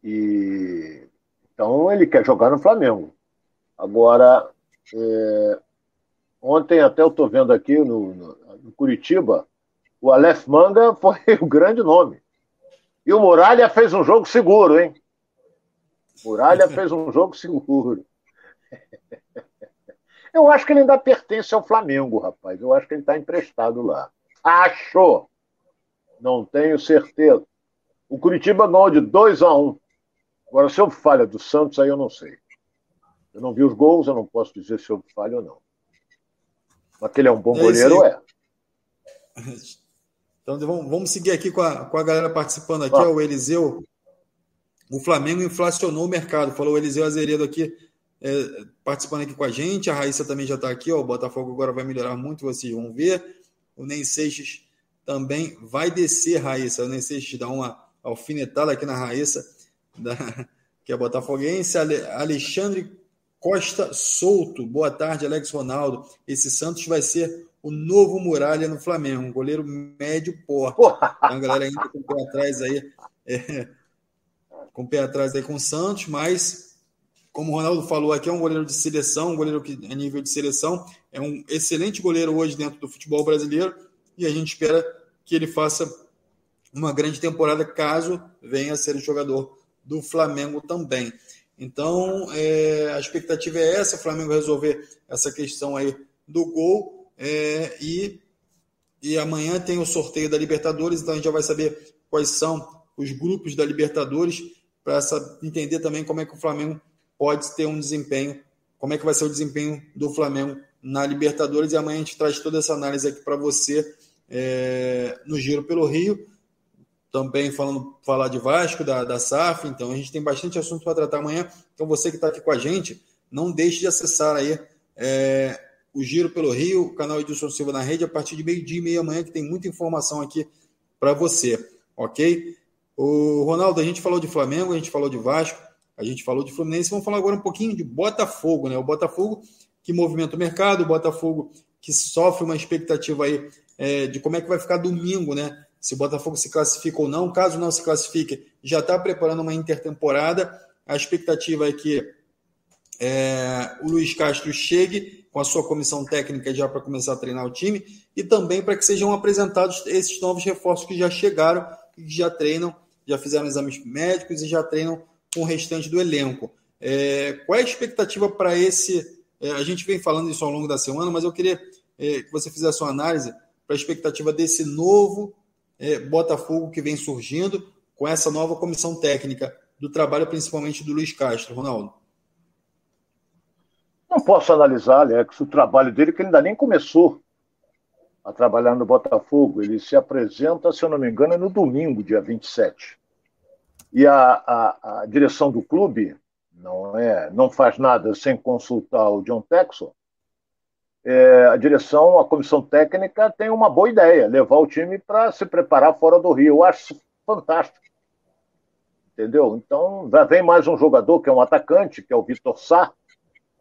e, então ele quer jogar no Flamengo. Agora, é, ontem até eu estou vendo aqui no, no, no, Curitiba, o Aleph Manga foi o grande nome. E o Muralha fez um jogo seguro, hein? Muralha fez um jogo seguro. Eu acho que ele ainda pertence ao Flamengo, rapaz. Eu acho que ele está emprestado lá. Acho! Não tenho certeza. O Curitiba ganhou de 2 a 1 um Agora, se houve falha do Santos, aí eu não sei. Eu não vi os gols, eu não posso dizer se houve falha ou não. Mas que ele é um bom é goleiro, é. Então vamos seguir aqui com a, com a galera participando aqui, ó, o Eliseu. O Flamengo inflacionou o mercado, falou o Eliseu Azeredo aqui, é, participando aqui com a gente. A Raíssa também já está aqui, ó, o Botafogo agora vai melhorar muito, vocês vão ver. O Ney Seixas também vai descer, Raíssa. O Ney Seixas dá uma alfinetada aqui na Raíssa da, que é botafoguense, Alexandre Costa Souto. Boa tarde, Alex Ronaldo. Esse Santos vai ser o novo Muralha no Flamengo, um goleiro médio porte. Então, a galera ainda com o pé atrás aí, é, com o pé atrás aí com o Santos, mas como o Ronaldo falou aqui, é um goleiro de seleção, um goleiro que a nível de seleção, é um excelente goleiro hoje dentro do futebol brasileiro e a gente espera que ele faça uma grande temporada caso venha a ser o jogador do Flamengo também. Então, é, a expectativa é essa, o Flamengo resolver essa questão aí do gol é, e, e amanhã tem o sorteio da Libertadores, então a gente já vai saber quais são os grupos da Libertadores para entender também como é que o Flamengo pode ter um desempenho, como é que vai ser o desempenho do Flamengo na Libertadores e amanhã a gente traz toda essa análise aqui para você é, no Giro pelo Rio também falando falar de Vasco, da, da SAF, então a gente tem bastante assunto para tratar amanhã. Então você que está aqui com a gente, não deixe de acessar aí é, o Giro pelo Rio, o canal Edilson Silva na rede, a partir de meio-dia e meia amanhã, que tem muita informação aqui para você, ok? O Ronaldo, a gente falou de Flamengo, a gente falou de Vasco, a gente falou de Fluminense, vamos falar agora um pouquinho de Botafogo, né? O Botafogo que movimenta o mercado, o Botafogo que sofre uma expectativa aí é, de como é que vai ficar domingo, né? se o Botafogo se classifica ou não. Caso não se classifique, já está preparando uma intertemporada. A expectativa é que é, o Luiz Castro chegue com a sua comissão técnica já para começar a treinar o time e também para que sejam apresentados esses novos reforços que já chegaram que já treinam, já fizeram exames médicos e já treinam com o restante do elenco. É, qual é a expectativa para esse? É, a gente vem falando isso ao longo da semana, mas eu queria é, que você fizesse uma análise para a expectativa desse novo é, Botafogo que vem surgindo com essa nova comissão técnica do trabalho, principalmente do Luiz Castro, Ronaldo? Não posso analisar, Alex, o trabalho dele, que ele ainda nem começou a trabalhar no Botafogo. Ele se apresenta, se eu não me engano, no domingo, dia 27. E a, a, a direção do clube não, é, não faz nada sem consultar o John Texon. É, a direção, a comissão técnica tem uma boa ideia, levar o time para se preparar fora do Rio. Eu acho fantástico. Entendeu? Então, já vem mais um jogador que é um atacante, que é o Vitor Sá,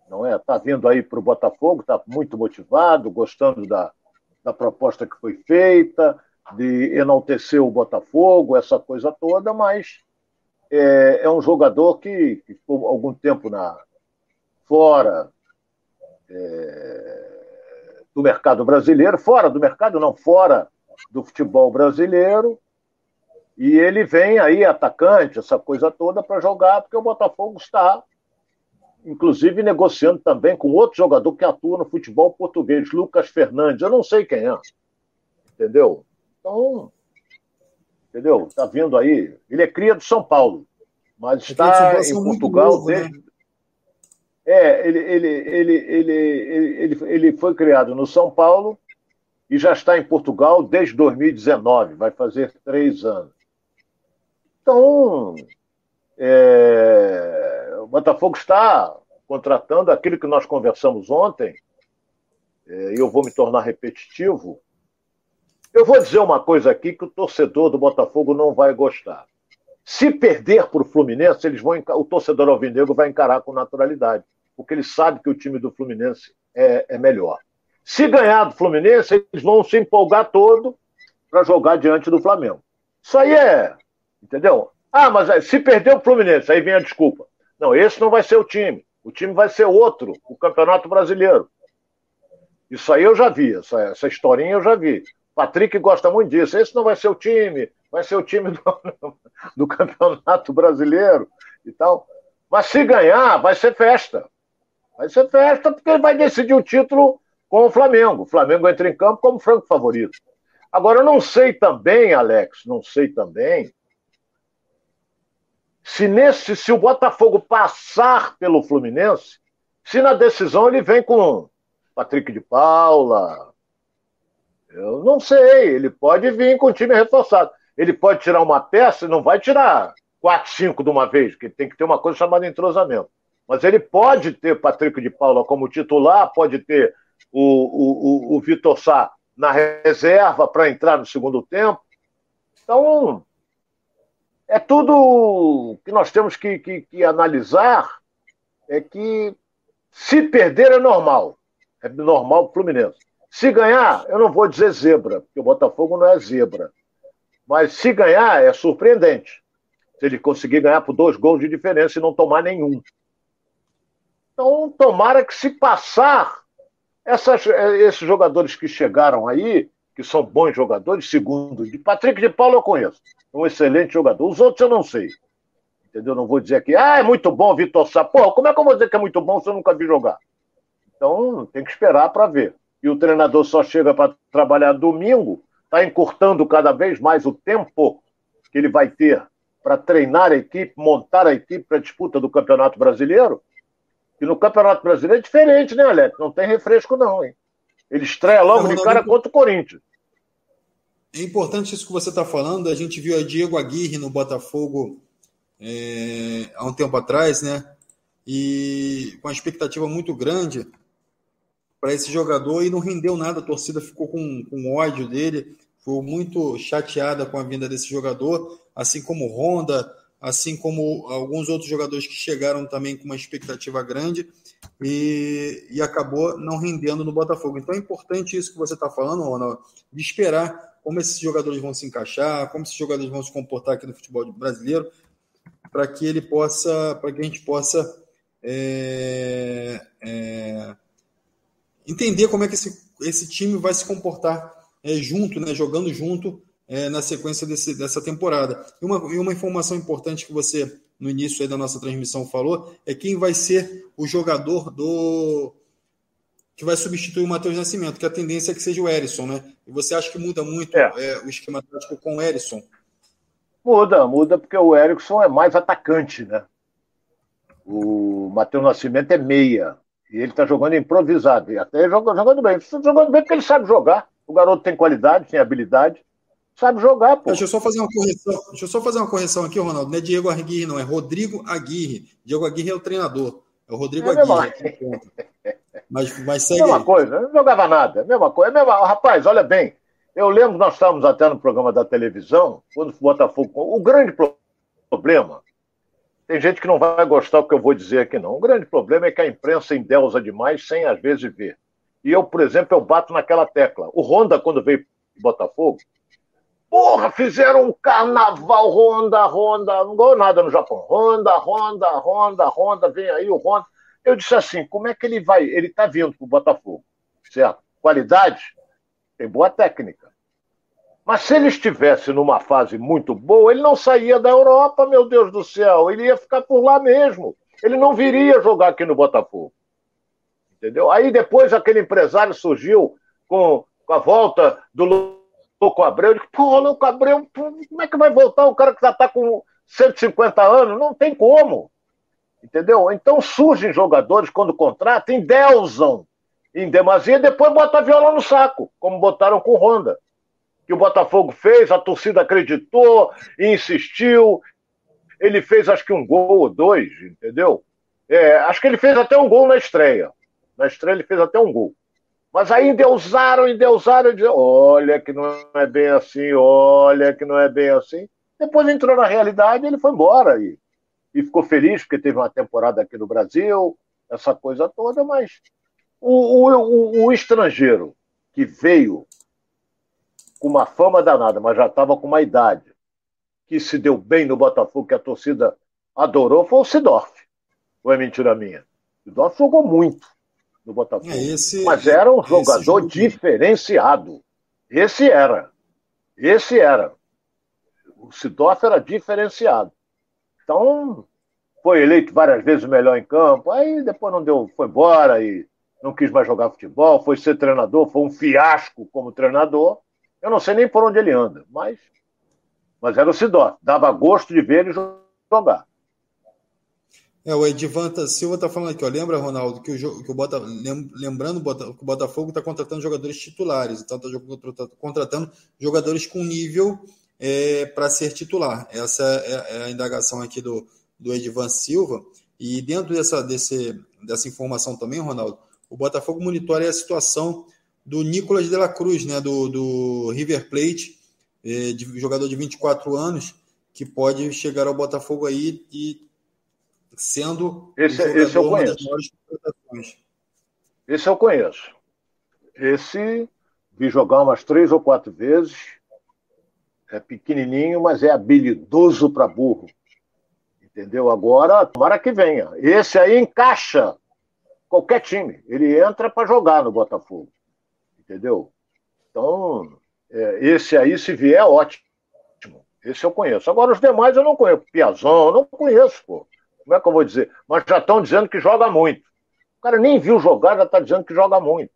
não é? Está vindo aí para o Botafogo, está muito motivado, gostando da, da proposta que foi feita, de enaltecer o Botafogo, essa coisa toda, mas é, é um jogador que, que, ficou algum tempo na, fora é, do mercado brasileiro, fora do mercado, não, fora do futebol brasileiro, e ele vem aí, atacante, essa coisa toda, para jogar, porque o Botafogo está inclusive negociando também com outro jogador que atua no futebol português, Lucas Fernandes. Eu não sei quem é. Entendeu? Então, entendeu? Tá vindo aí. Ele é cria do São Paulo, mas está em Portugal né? desde. É, ele, ele, ele, ele, ele, ele foi criado no São Paulo e já está em Portugal desde 2019, vai fazer três anos. Então, é, o Botafogo está contratando aquilo que nós conversamos ontem, é, e eu vou me tornar repetitivo. Eu vou dizer uma coisa aqui que o torcedor do Botafogo não vai gostar. Se perder para o Fluminense, eles vão, o torcedor alvinegro vai encarar com naturalidade, porque ele sabe que o time do Fluminense é, é melhor. Se ganhar do Fluminense, eles vão se empolgar todo para jogar diante do Flamengo. Isso aí é, entendeu? Ah, mas se perder o Fluminense, aí vem a desculpa. Não, esse não vai ser o time. O time vai ser outro, o Campeonato Brasileiro. Isso aí eu já vi, essa, essa historinha eu já vi. Patrick gosta muito disso. Esse não vai ser o time, vai ser o time do, do Campeonato Brasileiro e tal. Mas se ganhar, vai ser festa. Vai ser festa porque ele vai decidir o título com o Flamengo. O Flamengo entra em campo como franco favorito. Agora, eu não sei também, Alex, não sei também se nesse, se o Botafogo passar pelo Fluminense, se na decisão ele vem com Patrick de Paula, eu não sei, ele pode vir com o time reforçado. Ele pode tirar uma peça e não vai tirar quatro, cinco de uma vez, porque tem que ter uma coisa chamada entrosamento. Mas ele pode ter Patrick de Paula como titular, pode ter o, o, o, o Vitor Sá na reserva para entrar no segundo tempo. Então, é tudo que nós temos que, que, que analisar é que se perder é normal. É normal o Fluminense. Se ganhar, eu não vou dizer zebra, porque o Botafogo não é zebra. Mas se ganhar, é surpreendente. Se ele conseguir ganhar por dois gols de diferença e não tomar nenhum. Então, tomara que se passar, essas, esses jogadores que chegaram aí, que são bons jogadores, segundo, de Patrick de Paulo eu conheço um excelente jogador. Os outros eu não sei. Entendeu? Não vou dizer que, ah, é muito bom Vitor Sá. Como é que eu vou dizer que é muito bom se eu nunca vi jogar? Então, tem que esperar para ver. E o treinador só chega para trabalhar domingo, está encurtando cada vez mais o tempo que ele vai ter para treinar a equipe, montar a equipe para a disputa do Campeonato Brasileiro. E no Campeonato Brasileiro é diferente, né, Alex? Não tem refresco, não, hein? Ele estreia logo de cara contra o Corinthians. É importante isso que você está falando. A gente viu a Diego Aguirre no Botafogo é, há um tempo atrás, né? E com uma expectativa muito grande para esse jogador e não rendeu nada. A torcida ficou com, com ódio dele, ficou muito chateada com a vinda desse jogador, assim como Honda, assim como alguns outros jogadores que chegaram também com uma expectativa grande e, e acabou não rendendo no Botafogo. Então é importante isso que você está falando, Ronald, de esperar como esses jogadores vão se encaixar, como esses jogadores vão se comportar aqui no futebol brasileiro, para que ele possa, para que a gente possa é, é, entender como é que esse, esse time vai se comportar é, junto, né, jogando junto é, na sequência desse, dessa temporada. E uma, e uma informação importante que você no início da nossa transmissão falou é quem vai ser o jogador do que vai substituir o Matheus Nascimento, que a tendência é que seja o Erisson, né? E você acha que muda muito é. É, o esquema tático com o Erisson? Muda, muda, porque o Erisson é mais atacante, né? O Matheus Nascimento é meia. E ele está jogando improvisado. E até jogando, jogando bem. Está jogando bem porque ele sabe jogar. O garoto tem qualidade, tem habilidade. Sabe jogar, pô. Deixa eu só fazer uma correção. Deixa eu só fazer uma correção aqui, Ronaldo. Não é Diego Aguirre, não. É Rodrigo Aguirre. Diego Aguirre é o treinador. É o Rodrigo é Aguirre. Mas, mas segue Mesma aí. coisa. Não jogava nada. Mesma coisa. Mesma... Rapaz, olha bem. Eu lembro que nós estávamos até no programa da televisão, quando o Botafogo. O grande problema tem gente que não vai gostar do que eu vou dizer aqui, não. O grande problema é que a imprensa endeusa demais sem, às vezes, ver. E eu, por exemplo, eu bato naquela tecla. O Honda, quando veio para Botafogo, porra, fizeram um carnaval Honda, Honda, não ganhou nada no Japão. Honda, Honda, Honda, Honda, vem aí o Honda. Eu disse assim, como é que ele vai? Ele está vindo para o Botafogo, certo? Qualidade? Tem boa técnica. Mas se ele estivesse numa fase muito boa, ele não saía da Europa, meu Deus do céu. Ele ia ficar por lá mesmo. Ele não viria jogar aqui no Botafogo. Entendeu? Aí depois aquele empresário surgiu com, com a volta do Louco Abreu. Eu disse, pô, Louco Abreu, como é que vai voltar um cara que já está com 150 anos? Não tem como. Entendeu? Então surgem jogadores, quando contratam, endeusam em demasia e depois botam a viola no saco, como botaram com o Honda que o Botafogo fez, a torcida acreditou insistiu. Ele fez acho que um gol ou dois, entendeu? É, acho que ele fez até um gol na estreia. Na estreia ele fez até um gol. Mas aí endeusaram, endeusaram, e olha que não é bem assim, olha que não é bem assim. Depois entrou na realidade ele foi embora. E, e ficou feliz porque teve uma temporada aqui no Brasil, essa coisa toda, mas o, o, o, o estrangeiro que veio com uma fama danada, mas já estava com uma idade, que se deu bem no Botafogo, que a torcida adorou, foi o Sidorf. Ou é mentira minha? O Sidorf jogou muito no Botafogo. É esse, mas era um jogador diferenciado. Esse era. Esse era. O Sidorf era diferenciado. Então, foi eleito várias vezes o melhor em campo, aí depois não deu, foi embora e não quis mais jogar futebol, foi ser treinador, foi um fiasco como treinador. Eu não sei nem por onde ele anda, mas, mas era o Sidó. Dava gosto de ver ele jogar. É, o Edivanta Silva está falando aqui, ó, lembra, Ronaldo, que o, que o lembrando que o Botafogo está contratando jogadores titulares, então está contratando jogadores com nível é, para ser titular. Essa é, é, a indagação aqui do, do Silva. E dentro dessa, desse, dessa informação também, Ronaldo, o Botafogo monitora a situação do Nicolas de la Cruz, né, do, do River Plate, é, de, jogador de 24 anos, que pode chegar ao Botafogo aí e sendo esse, esse eu conheço. Esse eu conheço. Esse vi jogar umas três ou quatro vezes. É pequenininho, mas é habilidoso para burro. Entendeu? Agora, tomara que venha. Esse aí encaixa qualquer time. Ele entra para jogar no Botafogo entendeu? Então, é, esse aí, se vier, ótimo. Esse eu conheço. Agora, os demais eu não conheço. Piazão, eu não conheço, pô. Como é que eu vou dizer? Mas já estão dizendo que joga muito. O cara nem viu jogar, já está dizendo que joga muito.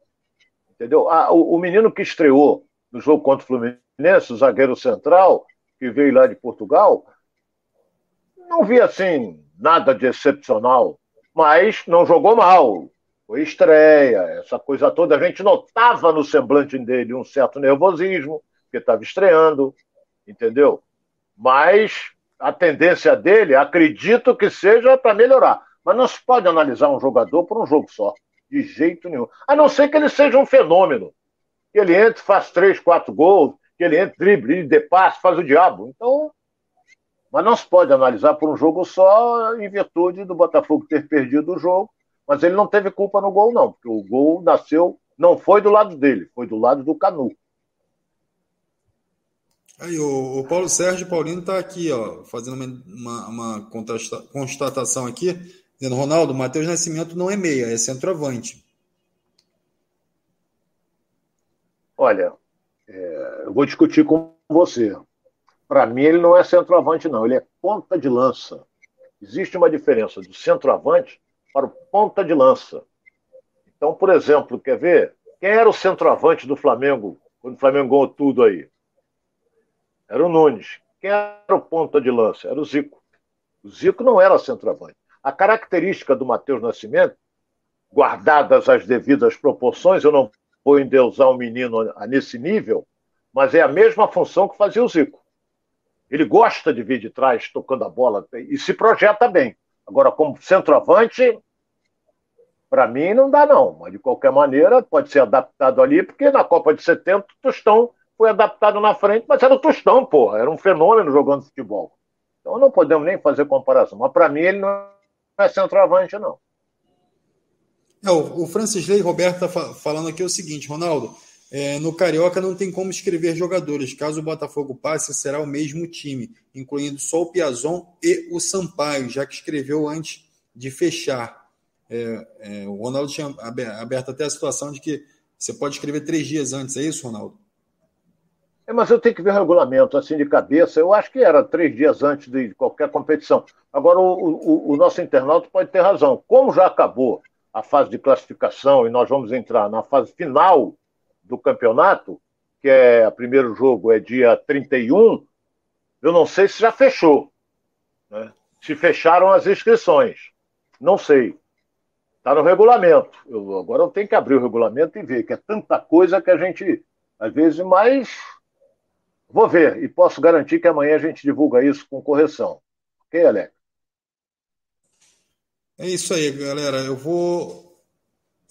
Entendeu? Ah, o, o, menino que estreou no jogo contra o Fluminense, o zagueiro central, que veio lá de Portugal, não vi assim nada de excepcional, mas não jogou mal. Foi estreia, essa coisa toda. A gente notava no semblante dele um certo nervosismo, porque estava estreando, entendeu? Mas a tendência dele, acredito que seja para melhorar. Mas não se pode analisar um jogador por um jogo só, de jeito nenhum. A não ser que ele seja um fenômeno. Que ele entre, faz três, quatro gols, que ele entre, drible, dê passe, faz o diabo. Então, mas não se pode analisar por um jogo só, em virtude do Botafogo ter perdido o jogo mas ele não teve culpa no gol, não, porque o gol nasceu, não foi do lado dele, foi do lado do Canu. Aí, o, o Paulo Sérgio Paulino está aqui, ó, fazendo uma, uma, constatação aqui, dizendo: Ronaldo, Matheus Nascimento não é meia, é centroavante. Olha, é, eu vou discutir com você. Para mim, ele não é centroavante, não, ele é ponta de lança. Existe uma diferença do centroavante para o ponta de lança. Então, por exemplo, quer ver? Quem era o centroavante do Flamengo quando o Flamengo ganhou tudo aí? Era o Nunes. Quem era o ponta de lança? Era o Zico. O Zico não era centroavante. A característica do Matheus Nascimento, guardadas as devidas proporções, eu não vou endeusar um menino nesse nível, mas é a mesma função que fazia o Zico. Ele gosta de vir de trás tocando a bola e se projeta bem. Agora, como centroavante, para mim não dá não. Mas de qualquer maneira, pode ser adaptado ali, porque na Copa de 70 o Tostão foi adaptado na frente, mas era o Tostão, pô. Era um fenômeno jogando futebol. Então não podemos nem fazer comparação. Mas para mim ele não é centroavante, não. É, o, Francis Lei Roberto está falando aqui o seguinte, Ronaldo. É, no Carioca não tem como escrever jogadores. Caso o Botafogo passe, será o mesmo time, incluindo só o Piazon e o Sampaio, já que escreveu antes de fechar. É, é, o Ronaldo tinha aberto até a situação de que você pode escrever três dias antes, é isso, Ronaldo? É, mas eu tenho que ver o regulamento assim de cabeça. Eu acho que era três dias antes de qualquer competição. Agora, o, o, o nosso internauta pode ter razão. Como já acabou a fase de classificação e nós vamos entrar na fase final do campeonato, que é o primeiro jogo é dia 31, eu não sei se já fechou. Né? Se fecharam as inscrições. Não sei. Está no regulamento. Eu, agora eu tenho que abrir o regulamento e ver, que é tanta coisa que a gente, às vezes, mais. Vou ver, e posso garantir que amanhã a gente divulga isso com correção. Ok, Alex? É isso aí, galera. Eu vou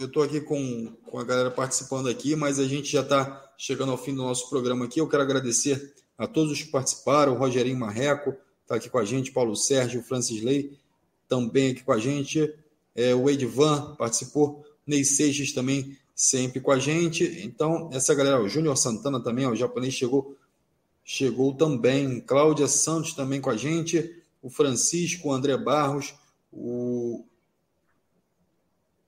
eu estou aqui com, com a galera participando aqui, mas a gente já está chegando ao fim do nosso programa aqui. Eu quero agradecer a todos os que participaram, o Rogerinho Marreco está aqui com a gente, Paulo Sérgio, Francis Lei também aqui com a gente, é, o Edvan participou, Ney Seixas também sempre com a gente. Então, essa galera, o Júnior Santana também, ó, o japonês chegou, chegou também, Cláudia Santos também com a gente, o Francisco, o André Barros, o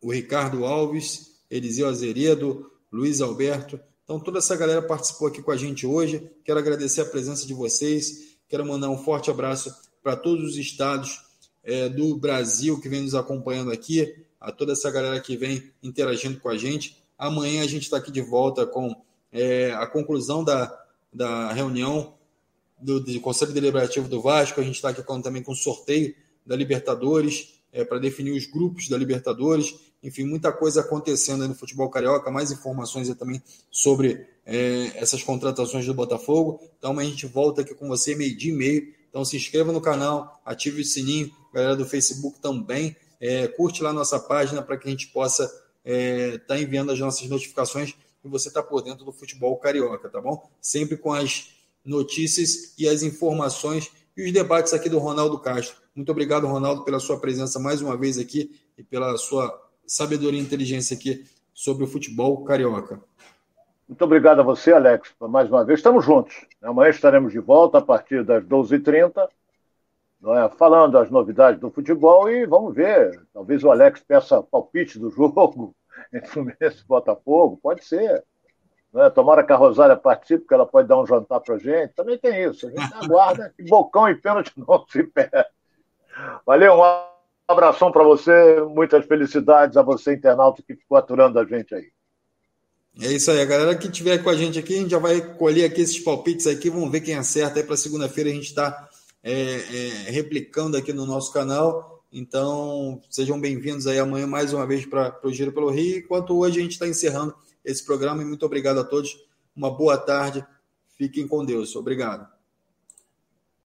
o Ricardo Alves, Eliseu Azeredo, Luiz Alberto. Então, toda essa galera participou aqui com a gente hoje. Quero agradecer a presença de vocês. Quero mandar um forte abraço para todos os estados é, do Brasil que vem nos acompanhando aqui, a toda essa galera que vem interagindo com a gente. Amanhã a gente está aqui de volta com é, a conclusão da, da reunião do, do, Conselho Deliberativo do Vasco. A gente está aqui também com o sorteio da Libertadores, é, para definir os grupos da Libertadores enfim, muita coisa acontecendo no futebol carioca, mais informações também sobre é, essas contratações do Botafogo. Então a gente volta aqui com você meio-dia e meio. Então se inscreva no canal, ative o sininho, galera do Facebook também. É, curte lá nossa página para que a gente possa estar é, tá enviando as nossas notificações e você está por dentro do futebol carioca, tá bom? Sempre com as notícias e as informações e os debates aqui do Ronaldo Castro. Muito obrigado, Ronaldo, pela sua presença mais uma vez aqui e pela sua sabedoria e inteligência aqui sobre o futebol carioca. Muito obrigado a você, Alex, mais uma vez. Estamos juntos. Amanhã estaremos de volta a partir das 12h30, é? falando as novidades do futebol e vamos ver. Talvez o Alex peça palpite do jogo entre Fluminense e Botafogo. Pode ser. É? Tomara que a Rosária participe, porque ela pode dar um jantar para gente. Também tem isso. A gente aguarda que bocão e pênalti não se perde. Valeu, um abração para você, muitas felicidades a você, internauta, que ficou aturando a gente aí. É isso aí, a galera que estiver com a gente aqui, a gente já vai colher aqui esses palpites aqui, vamos ver quem acerta. Aí para segunda-feira a gente está é, é, replicando aqui no nosso canal. Então, sejam bem-vindos aí amanhã mais uma vez para o Giro pelo Rio. Enquanto hoje a gente está encerrando esse programa, e muito obrigado a todos. Uma boa tarde, fiquem com Deus. Obrigado.